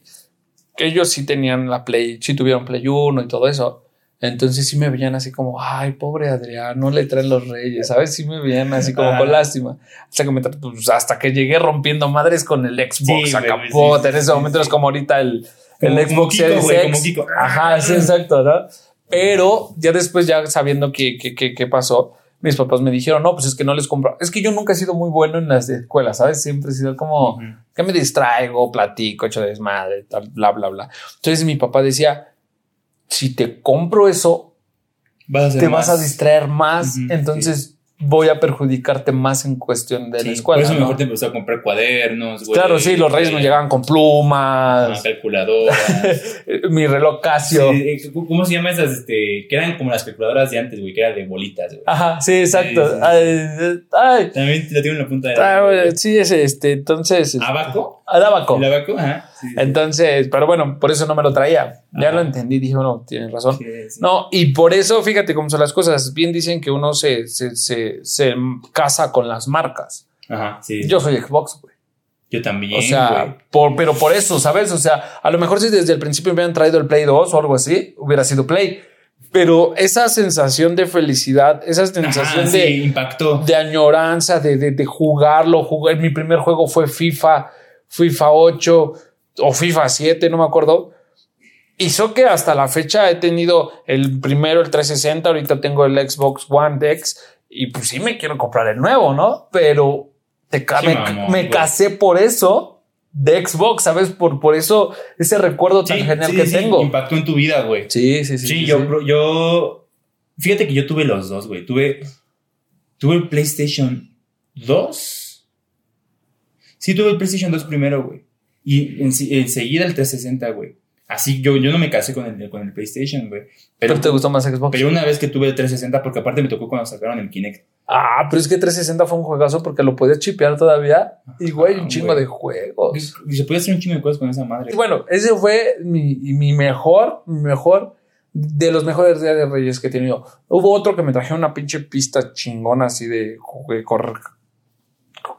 ellos sí tenían la Play, sí tuvieron Play 1 y todo eso. Entonces sí me veían así como, ay, pobre Adrián, no le traen los reyes, ¿sabes? Sí me veían así como Ah. con lástima. Hasta que, me pues, hasta que llegué rompiendo madres con el Xbox Sí, a capote. sí, en ese sí, momento es como ahorita el, el Como- como Xbox Kiko, Series güey, X. Ajá, sí, exacto, ¿no? Pero ya después, ya sabiendo qué, qué, qué, qué pasó, mis papás me dijeron, no, pues es que no les compro. Es que yo nunca he sido muy bueno en las escuelas, ¿sabes? Siempre he sido como que me distraigo, platico, echo desmadre, tal, bla, bla, bla. Entonces mi papá decía, si te compro eso, Vas te más. vas a distraer más, entonces voy a perjudicarte más en cuestión de Sí, la escuela. Por eso ¿no? mejor te empezó a comprar cuadernos, güey. Claro, sí, los reyes me llegaban con plumas, calculadora. (laughs) mi reloj Casio. Sí, eh, ¿Cómo se llama esas? Este, que eran como las calculadoras de antes, güey, que era de bolitas, güey. Ajá, sí, exacto. Sí. Ay, ay, También la tengo en la punta de Ah, la. sí, es este, entonces. este, ¿Abaco? Abaco. ¿El abaco? Ajá. Sí, sí. Entonces, pero bueno, por eso no me lo traía. Ya Ajá. lo entendí, dije, bueno, tienes razón. Sí. No, y por eso, fíjate cómo son las cosas. Bien dicen que uno se, se, se, se casa con las marcas. Ajá, sí. Yo soy Xbox, güey. Yo también, O sea, por, pero por eso, ¿sabes? O sea, a lo mejor si desde el principio me hubieran traído el Play 2 o algo así, hubiera sido Play. Pero esa sensación de felicidad, esa sensación Ajá, de, sí, impactó. de añoranza, de, de, de jugarlo. Jugué, mi primer juego fue FIFA, FIFA 8 o FIFA 7, no me acuerdo. Hizo que hasta la fecha he tenido el primero, el 360, ahorita tengo el Xbox One X y pues sí me quiero comprar el nuevo, ¿no? Pero te ca- Sí, me, casé por eso de Xbox, ¿sabes? Por, por eso ese recuerdo tan genial sí, que tengo. Impactó en tu vida, güey. Sí, sí, sí. Sí, yo, yo. Fíjate que yo tuve los dos, güey. Tuve. Tuve el PlayStation 2. Sí, tuve el PlayStation 2 primero, güey. Y en- enseguida el 360, güey. Así, yo, yo no me casé con el, con el PlayStation, güey. Pero, Pero, te gustó más Xbox. pero una vez que tuve el 360, porque aparte me tocó cuando sacaron el Kinect. Ah, pero es que 360 fue un juegazo porque lo podías chipear todavía. Y güey, un chingo güey. de juegos. Y se podía hacer un chingo de cosas con esa madre. Y bueno, ese fue mi, mi mejor, mi mejor, de los mejores días de Reyes que he tenido. Hubo otro que me trajeron una pinche pista chingona así de correr.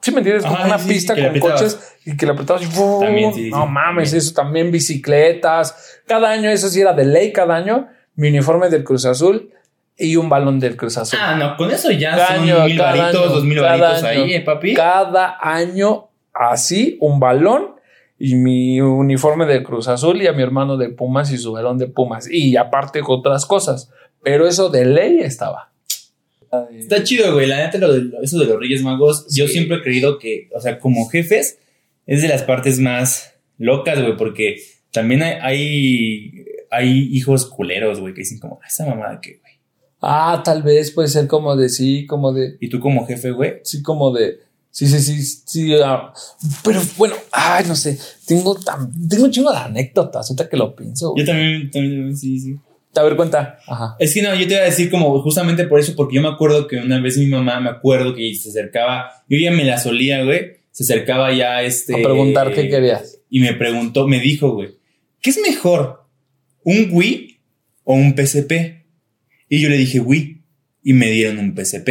¿Sí me entiendes? Como una sí, pista con coches y que le apretabas y. También, sí, No sí, mames, también. eso también bicicletas. Cada año, eso sí era de ley, cada año, mi uniforme del Cruz Azul y un balón del Cruz Azul. Ah, no, con eso ya Cada son año, mil varitos, año, dos mil varitos año. ahí, eh, papi. Cada año así, un balón y mi uniforme de Cruz Azul y a mi hermano de Pumas y su balón de Pumas. Y aparte otras cosas. Pero eso de ley estaba. Está chido, güey. La neta, lo de, eso de los Reyes Magos, yo siempre he creído que, o sea, como jefes, es de las partes más locas, güey, porque también hay, hay, hay hijos culeros, güey, que dicen como, "Ah, esa mamada que, güey. Ah, tal vez puede ser como de sí, como de Y tú como jefe, güey, sí, como de sí, sí, sí, sí. ah, pero bueno, ay, no sé. Tengo tan, tengo un chingo de anécdotas ahorita que lo pienso. yo también, también, sí, sí. A ver, cuenta. Ajá. Es que no, yo te iba a decir como justamente por eso, porque yo me acuerdo que una vez mi mamá, me acuerdo que se acercaba, yo ya me la solía, güey, se acercaba ya este... A preguntar qué querías. Y me preguntó, me dijo, güey, ¿qué es mejor? ¿Un Wii o un PSP? Y yo le dije Wii y me dieron un PSP.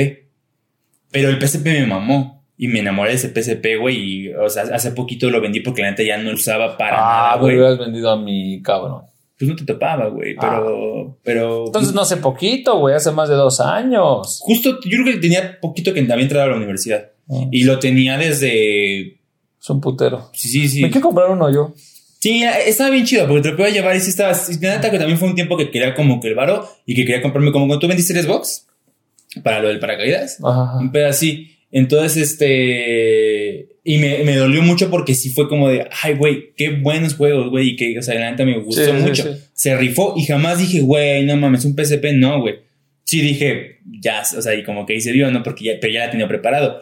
Pero el PSP me mamó y me enamoré de ese PSP, güey. Y, o sea, hace poquito lo vendí porque la neta ya no usaba para Ah, nada, güey, güey. hubieras vendido a mi cabrón. Pues no te topaba, güey. Pero, pero. Entonces no hace poquito, güey, hace más de dos años. Justo, yo creo que tenía poquito que había entrado a la universidad. Mm. Y lo tenía desde. Es un putero. Sí, sí, sí. Me quiero comprar uno yo. Sí, estaba bien chido porque te lo podía llevar y sí estaba. neta que también fue un tiempo que quería como que el varo y que quería comprarme como cuando tú vendiste el Xbox para lo del paracaídas. Ajá. Un pedo así. Entonces, este. Y me, me dolió mucho porque sí fue como de, ay, güey, qué buenos juegos, güey. Y que, o sea, la neta me gustó Sí, mucho. sí. Se rifó y jamás dije, güey, no mames, un PSP, no, güey. Sí dije, ya, o sea, y como que ahí se vio, ¿no? Porque ya, pero ya la tenía preparado.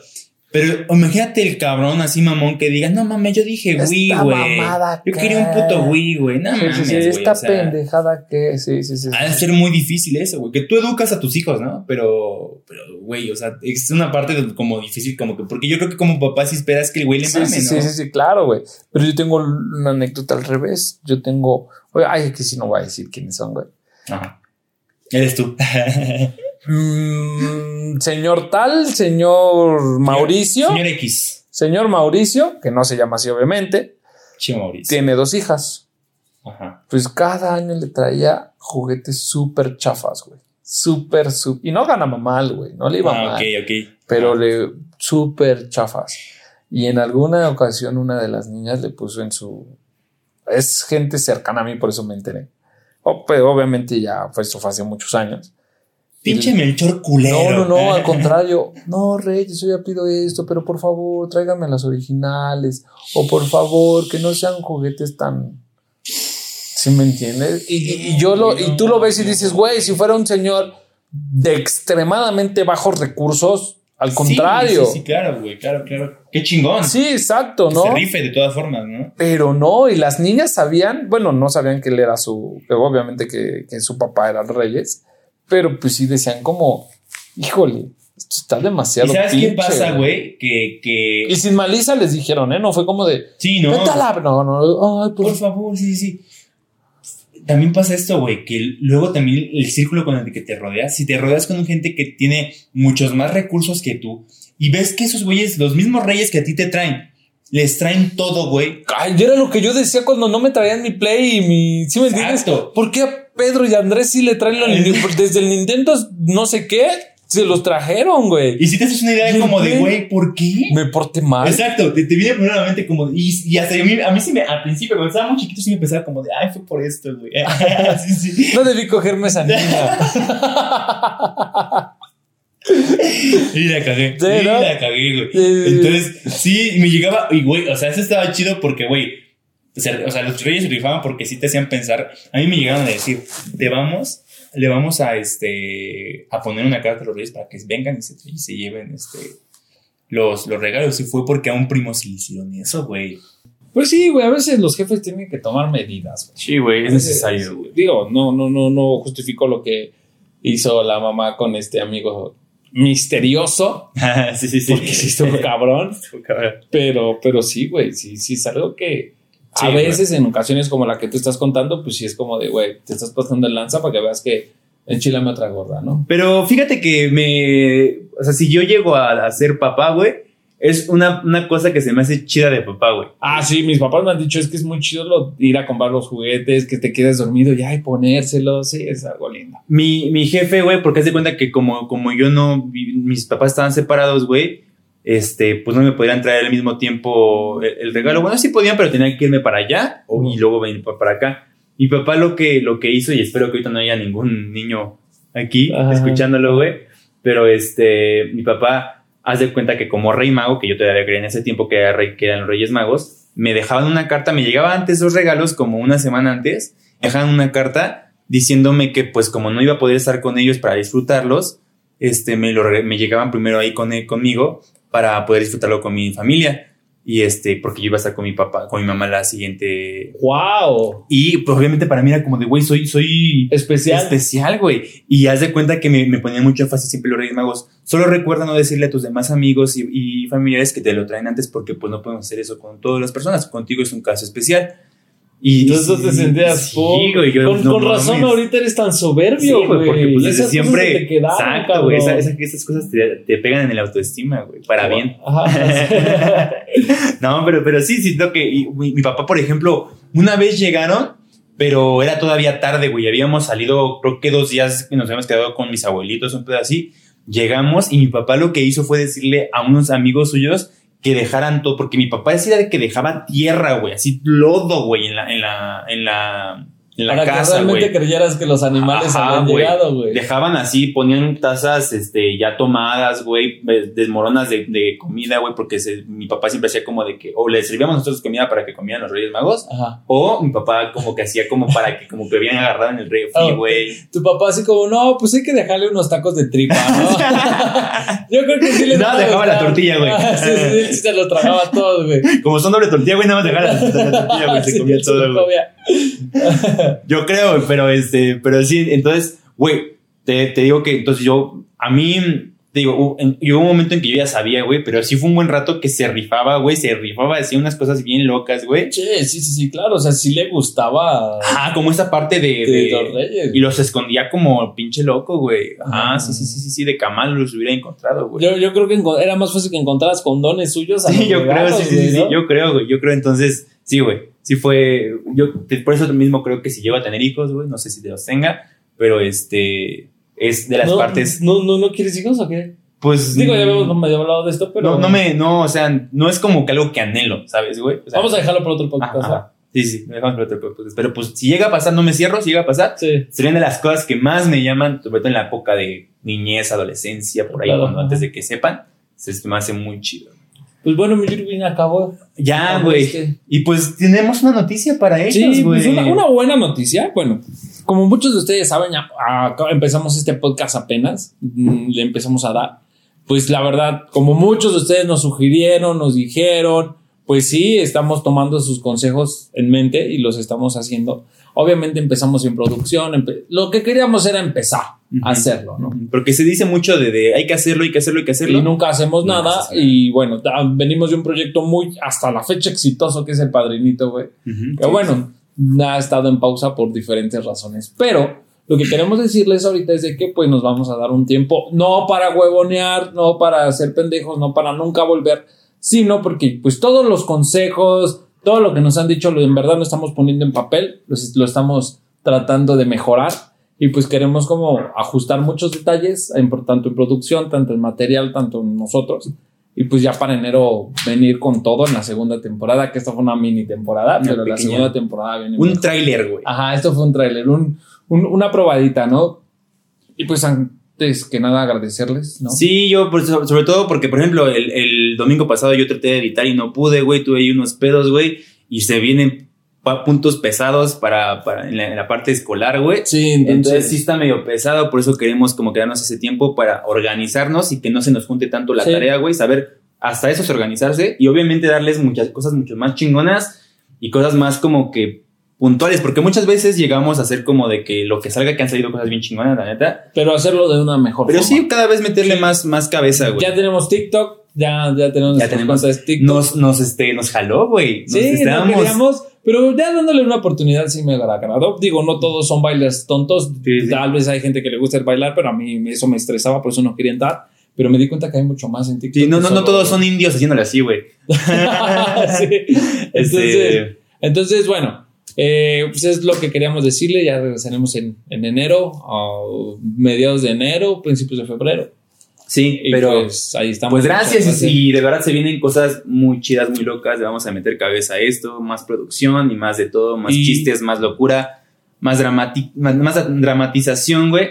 Pero imagínate el cabrón así mamón que diga, no mames, yo dije Wii, güey. Yo que- quería un puto Wii, güey. No Sí, mames, sí, sí, esta o sea, pendejada que. Sí, sí, sí. Ha de ser muy difícil eso, güey. Que tú educas a tus hijos, ¿no? Pero, pero, güey, o sea, es una parte de- como difícil, como que, porque yo creo que como papá sí esperas que el güey le mame, sí, ¿no? sí, sí, sí, claro, güey. Pero yo tengo una anécdota al revés. Yo tengo. Oye, ay, que si no voy a decir quiénes son, güey. Ajá. Eres tú. (laughs) Mm, señor tal, señor Mauricio. Señor X. Señor Mauricio, que no se llama así, obviamente, Mauricio. tiene dos hijas. Ajá. Pues cada año le traía juguetes súper chafas, güey. Súper, súper. Y no ganaba mal, güey. No le iba Ah, mal. ok, ok. pero le súper chafas. Y en alguna ocasión una de las niñas le puso en su... Es gente cercana a mí, por eso me enteré. Pero obviamente ya fue esto fue hace muchos años. Pinche Melchor culero. No, no, no, al (laughs) contrario. No, Reyes, yo ya pido esto, pero por favor, tráigame las originales. O por favor, que no sean juguetes tan... ¿Sí me entiendes? Y, y- yo lo, y tú lo ves y dices, güey, si fuera un señor de extremadamente bajos recursos, al contrario. Sí, sí, claro, güey, claro, claro. Qué chingón. Sí, exacto, ¿no? Se rife de todas formas, ¿no? Pero no, y las niñas sabían, bueno, no sabían que él era su, obviamente que, que su papá era Reyes, pero pues sí decían como, híjole, esto está ¿Y demasiado sabes qué pinche, pasa, güey? Que, que... Y sin maliza les dijeron, ¿eh? No fue como de, Sí, ¿no? la... No, no, ay, Por pues, favor, sí, sí. También pasa esto, güey, que luego también el círculo con el que te rodeas, si te rodeas con gente que tiene muchos más recursos que tú y ves que esos güeyes, los mismos reyes que a ti te traen, les traen todo, güey. ay, era lo que yo decía cuando no me traían mi Play y mi... ¿Sí me entiendes? Exacto. ¿Por qué Pedro y Andrés sí le traen la, desde el Nintendo no sé qué? Se los trajeron, güey. Y si te haces una idea ¿Y el como de, güey? ¿por qué? Me porté mal. Exacto, te, te viene primero a la mente como, y, y hasta a mí, a mí sí me, al principio, cuando estaba muy chiquito, sí me pensaba como de, ay, fue por esto, güey. (laughs) sí, sí. No debí cogerme esa niña. (laughs) Y la cagué. Sí, y ¿no? la cagué, güey. Entonces, sí, me llegaba, y güey, o sea, eso estaba chido porque, güey, o sea, los reyes se rifaban porque sí te hacían pensar. A mí me llegaban a decir, te vamos, le vamos a, este, a poner una carta a los reyes para que vengan y se, y se lleven, este, los, los regalos. Y fue porque a un primo sí le hicieron eso, güey. Pues sí, güey, a veces los jefes tienen que tomar medidas. güey. Sí, güey, A veces, Digo, no, no, no, no justifico lo que hizo la mamá con este amigo misterioso, (laughs) sí, sí, sí. porque sí estuvo (laughs) cabrón, Estuvo cabrón. pero, pero sí, güey, sí, sí es algo que a Sí, veces en ocasiones como la que tú estás contando, pues sí es como de, güey, te estás pasando el lanza para que veas que enchilame otra gorda, ¿no? Pero fíjate que me. O sea, si yo llego a, a ser papá, güey, es una, una cosa que se me hace chida de papá, güey. Ah, sí, mis papás me han dicho, es que es muy chido lo- ir a comprar los juguetes, que te quedes dormido ya y ponérselos, sí, es algo lindo. Mi, mi jefe, güey, porque hace cuenta que como, como yo no. Mis papás estaban separados, güey. Este, pues no me podían traer al mismo tiempo el, el regalo. Bueno, sí podían, pero tenían que irme para allá o- y luego venir pa- para acá. Mi papá lo que, lo que hizo, y espero que ahorita no haya ningún niño aquí Ajá. escuchándolo, güey. Pero este, mi papá haz de cuenta que como rey mago, que yo todavía creía en ese tiempo que, era rey, que eran los reyes magos, me dejaban una carta, me llegaba antes los regalos, como una semana antes, dejaban una carta diciéndome que pues como no iba a poder estar con ellos para disfrutarlos, este, me, lo, me llegaban primero ahí con, conmigo para poder disfrutarlo con mi familia. Y este, porque yo iba a estar con mi papá, con mi mamá la siguiente. ¡Wow! Y pues obviamente para mí era como de, güey, soy, soy Especial. especial, güey. Y haz de cuenta que me, me ponían mucho énfasis siempre los Reyes Magos. Solo recuerda no decirle a tus demás amigos y, y familiares que te lo traen antes porque pues no podemos hacer eso con todas las personas. Contigo es un caso especial. Y Entonces te sentías sí, pobre. güey, yo, con, no con razón ahorita eres tan Sí, soberbio, güey, porque pues, esas siempre. cosas te quedaron, exacto, güey. cabrón. esa- esa- esas cosas te, te pegan en el autoestima, güey. Para bien. Ajá. (laughs) No, pero, pero sí, siento que y mi, mi papá, por ejemplo, una vez llegaron, pero era todavía tarde, güey. Habíamos salido, creo que dos días que nos habíamos quedado con mis abuelitos, un pedo así. Llegamos y mi papá lo que hizo fue decirle a unos amigos suyos que dejaran todo, porque mi papá decía de que dejaba tierra, güey, así lodo, güey, en la, en la, en la, la Para que realmente creyeras que los animales Ajá, habían llegado, güey. Dejaban así, ponían tazas este, ya tomadas, güey, eh, desmoronas de, de comida, güey, porque se- mi papá siempre hacía como de que, o le servíamos nosotros comida para que comieran los Reyes Magos, Ajá. o mi papá como que hacía como para que como que habían agarrado en el refri, Ah, güey. Tu papá así como, no, pues hay que dejarle unos tacos de tripa, ¿no? (laughs) Yo creo que sí les No, dejaba la tortilla, güey. Ah, sí, sí, sí, se lo tragaba todo, güey. Como son doble tortilla, güey, nada más dejaba la, la tortilla, güey, se comía todo, güey. Yo creo, pero este, pero sí, entonces, güey, te, te digo que entonces yo, a mí, te digo, hubo, en- y hubo un momento en que yo ya sabía, güey, pero sí fue un buen rato que se rifaba, güey, se rifaba, hacía unas cosas bien locas, güey. Sí, sí, sí, sí, claro. O sea, sí le gustaba Ah, como esa parte de, de de- los reyes. y los escondía como pinche loco, güey. Ah, Ajá. sí, sí, sí, sí, sí, de Camal los hubiera encontrado, güey. Yo, yo creo que era más fácil que encontraras condones suyos. a Sí, los yo creo, regalos, sí, sí, güey, sí, ¿no? yo creo, güey, yo creo, entonces, sí, güey, sí fue, yo por eso mismo creo que si llego a tener hijos, güey, no sé si te los tenga, pero este, es de las no, partes, No, no, ¿No quieres hijos o qué? pues, Digo, ya mm, habíamos medio hablado de esto, pero. no, no me, no, o sea, no es como que algo que anhelo, ¿sabes, güey? O sea, Vamos a dejarlo por otro podcast. ajá. Sí, sí, me dejamos para otro podcast. Pero pues si llega a pasar, no me cierro, si llega a pasar, Sí. serían de las cosas que más me llaman, sobre todo en la época de niñez, adolescencia, por ahí, Claro, cuando antes de que sepan, se me hace muy chido. Pues bueno, mi Irving acabó. Ya, güey. este. Y pues tenemos una noticia para ellos, Sí, güey. pues una, una buena noticia. Bueno, como muchos de ustedes saben, ya acá empezamos este podcast apenas, mm, le empezamos a dar. Pues la verdad, como muchos de ustedes nos sugirieron, nos dijeron, pues sí, estamos tomando sus consejos en mente y los estamos haciendo. Obviamente empezamos en producción, empe- lo que queríamos era empezar a hacerlo, ¿no? Porque se dice mucho de, de hay que hacerlo, hay que hacerlo, hay que hacerlo. Y nunca hacemos nada. Y bueno, venimos de un proyecto muy, hasta la fecha exitoso que es el padrinito, güey. Ujú, Pero sí, bueno, ha estado en pausa por diferentes razones. Pero lo que queremos decirles ahorita es de que pues nos vamos a dar un tiempo, no para huevonear, no para hacer pendejos, no para nunca volver, sino porque pues todos los consejos, todo lo que nos han dicho, en verdad lo estamos poniendo en papel, lo estamos tratando de mejorar y pues queremos como ajustar muchos detalles, tanto en producción, tanto en material, tanto en nosotros. Y pues ya para enero venir con todo en la segunda temporada, que esta fue una mini temporada, Una pero la pequeña. segunda temporada viene Un tráiler, güey. Ajá, esto fue un tráiler, un, un- una probadita, ¿no? Y pues antes que nada agradecerles, ¿no? Sí, yo, por- so- sobre todo porque, por ejemplo, el, el domingo pasado yo traté de editar y no pude, güey. Tuve ahí unos pedos, güey. Y se vienen puntos pesados para, para en, la, en la parte escolar, güey. Sí, Entonces entonces, sí está medio pesado, por eso queremos como quedarnos ese tiempo para organizarnos y que no se nos junte tanto la Sí. tarea, güey, saber hasta eso es organizarse y obviamente darles muchas cosas mucho más chingonas y cosas más como que puntuales, porque muchas veces llegamos a hacer como de que lo que salga que han salido cosas bien chingonas, la neta, pero hacerlo de una mejor pero forma. sí cada vez meterle más, más cabeza, güey. Ya tenemos TikTok, ya, ya tenemos Ya tenemos- de TikTok. Nos, nos, este, nos jaló, güey. Nos Sí, no estábamos- queríamos, pero ya dándole una oportunidad sí me agradó. Digo, no todos son bailes tontos. Sí, sí. Tal vez hay gente que le gusta el bailar, pero a mí eso me estresaba, por eso no quería entrar. Pero me di cuenta que hay mucho más en TikTok. Sí, no, no, no todos son indios haciéndole así, güey. (laughs) Sí. Entonces, (laughs) Este, entonces, bueno, eh, pues es lo que queríamos decirle. Ya regresaremos en, en enero, a mediados de enero, principios de febrero. sí, Y pero... pues ahí estamos. Pues Muchas gracias, y de verdad se vienen cosas muy chidas, muy locas, le vamos a meter cabeza a esto, más producción y más de todo, más Y- chistes, más locura, más, dramati más, más dramatización, güey.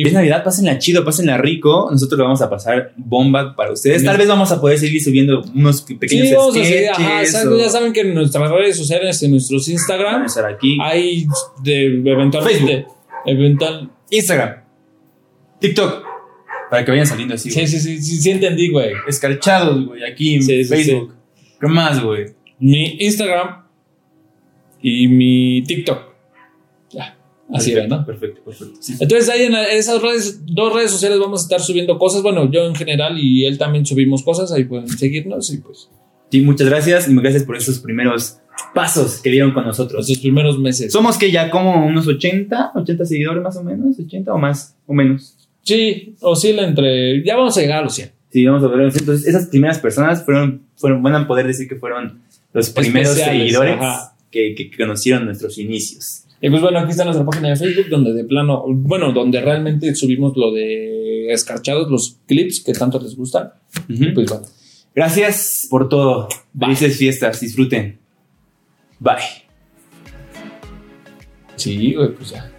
Y- Es Navidad, pásenla chido, pásenla rico, nosotros lo vamos a pasar bomba para ustedes, tal vez vamos a poder seguir subiendo unos pequeños Sí, vamos a seguir, sketches ajá, exacto, o- ya saben que en nuestras redes sociales, en nuestros Instagram, estar aquí, hay de eventualmente. Eventual, Instagram, TikTok, para que vayan saliendo así, sí, sí, sí, sí, sí entendí, güey. escarchados, güey, aquí en Sí, sí, Facebook. ¿Qué más, güey? Mi Instagram y mi TikTok. Así era, ¿no? Perfecto, perfecto. Sí. Entonces ahí en la- en esas redes, dos redes sociales vamos a estar subiendo cosas. Bueno, yo en general y él también subimos cosas. Ahí pueden seguirnos y pues Sí, muchas gracias y muchas gracias por esos primeros pasos que dieron con nosotros. Los primeros meses. Somos que ya como unos 80, 80 seguidores más o menos, 80 o más o menos. Sí, oscila entre. Ya vamos a llegar a los 100. Sí, vamos a ver. Entonces, esas primeras personas fueron, fueron, van a poder decir que fueron los primeros Especiales, seguidores que, que conocieron nuestros inicios. Y pues bueno, aquí está nuestra página de Facebook, donde de plano, bueno, donde realmente subimos lo de escarchados, los clips que tanto les gustan. Pues bueno. Gracias por todo. Bye. Felices fiestas. Disfruten. Bye. Sí, güey, pues ya.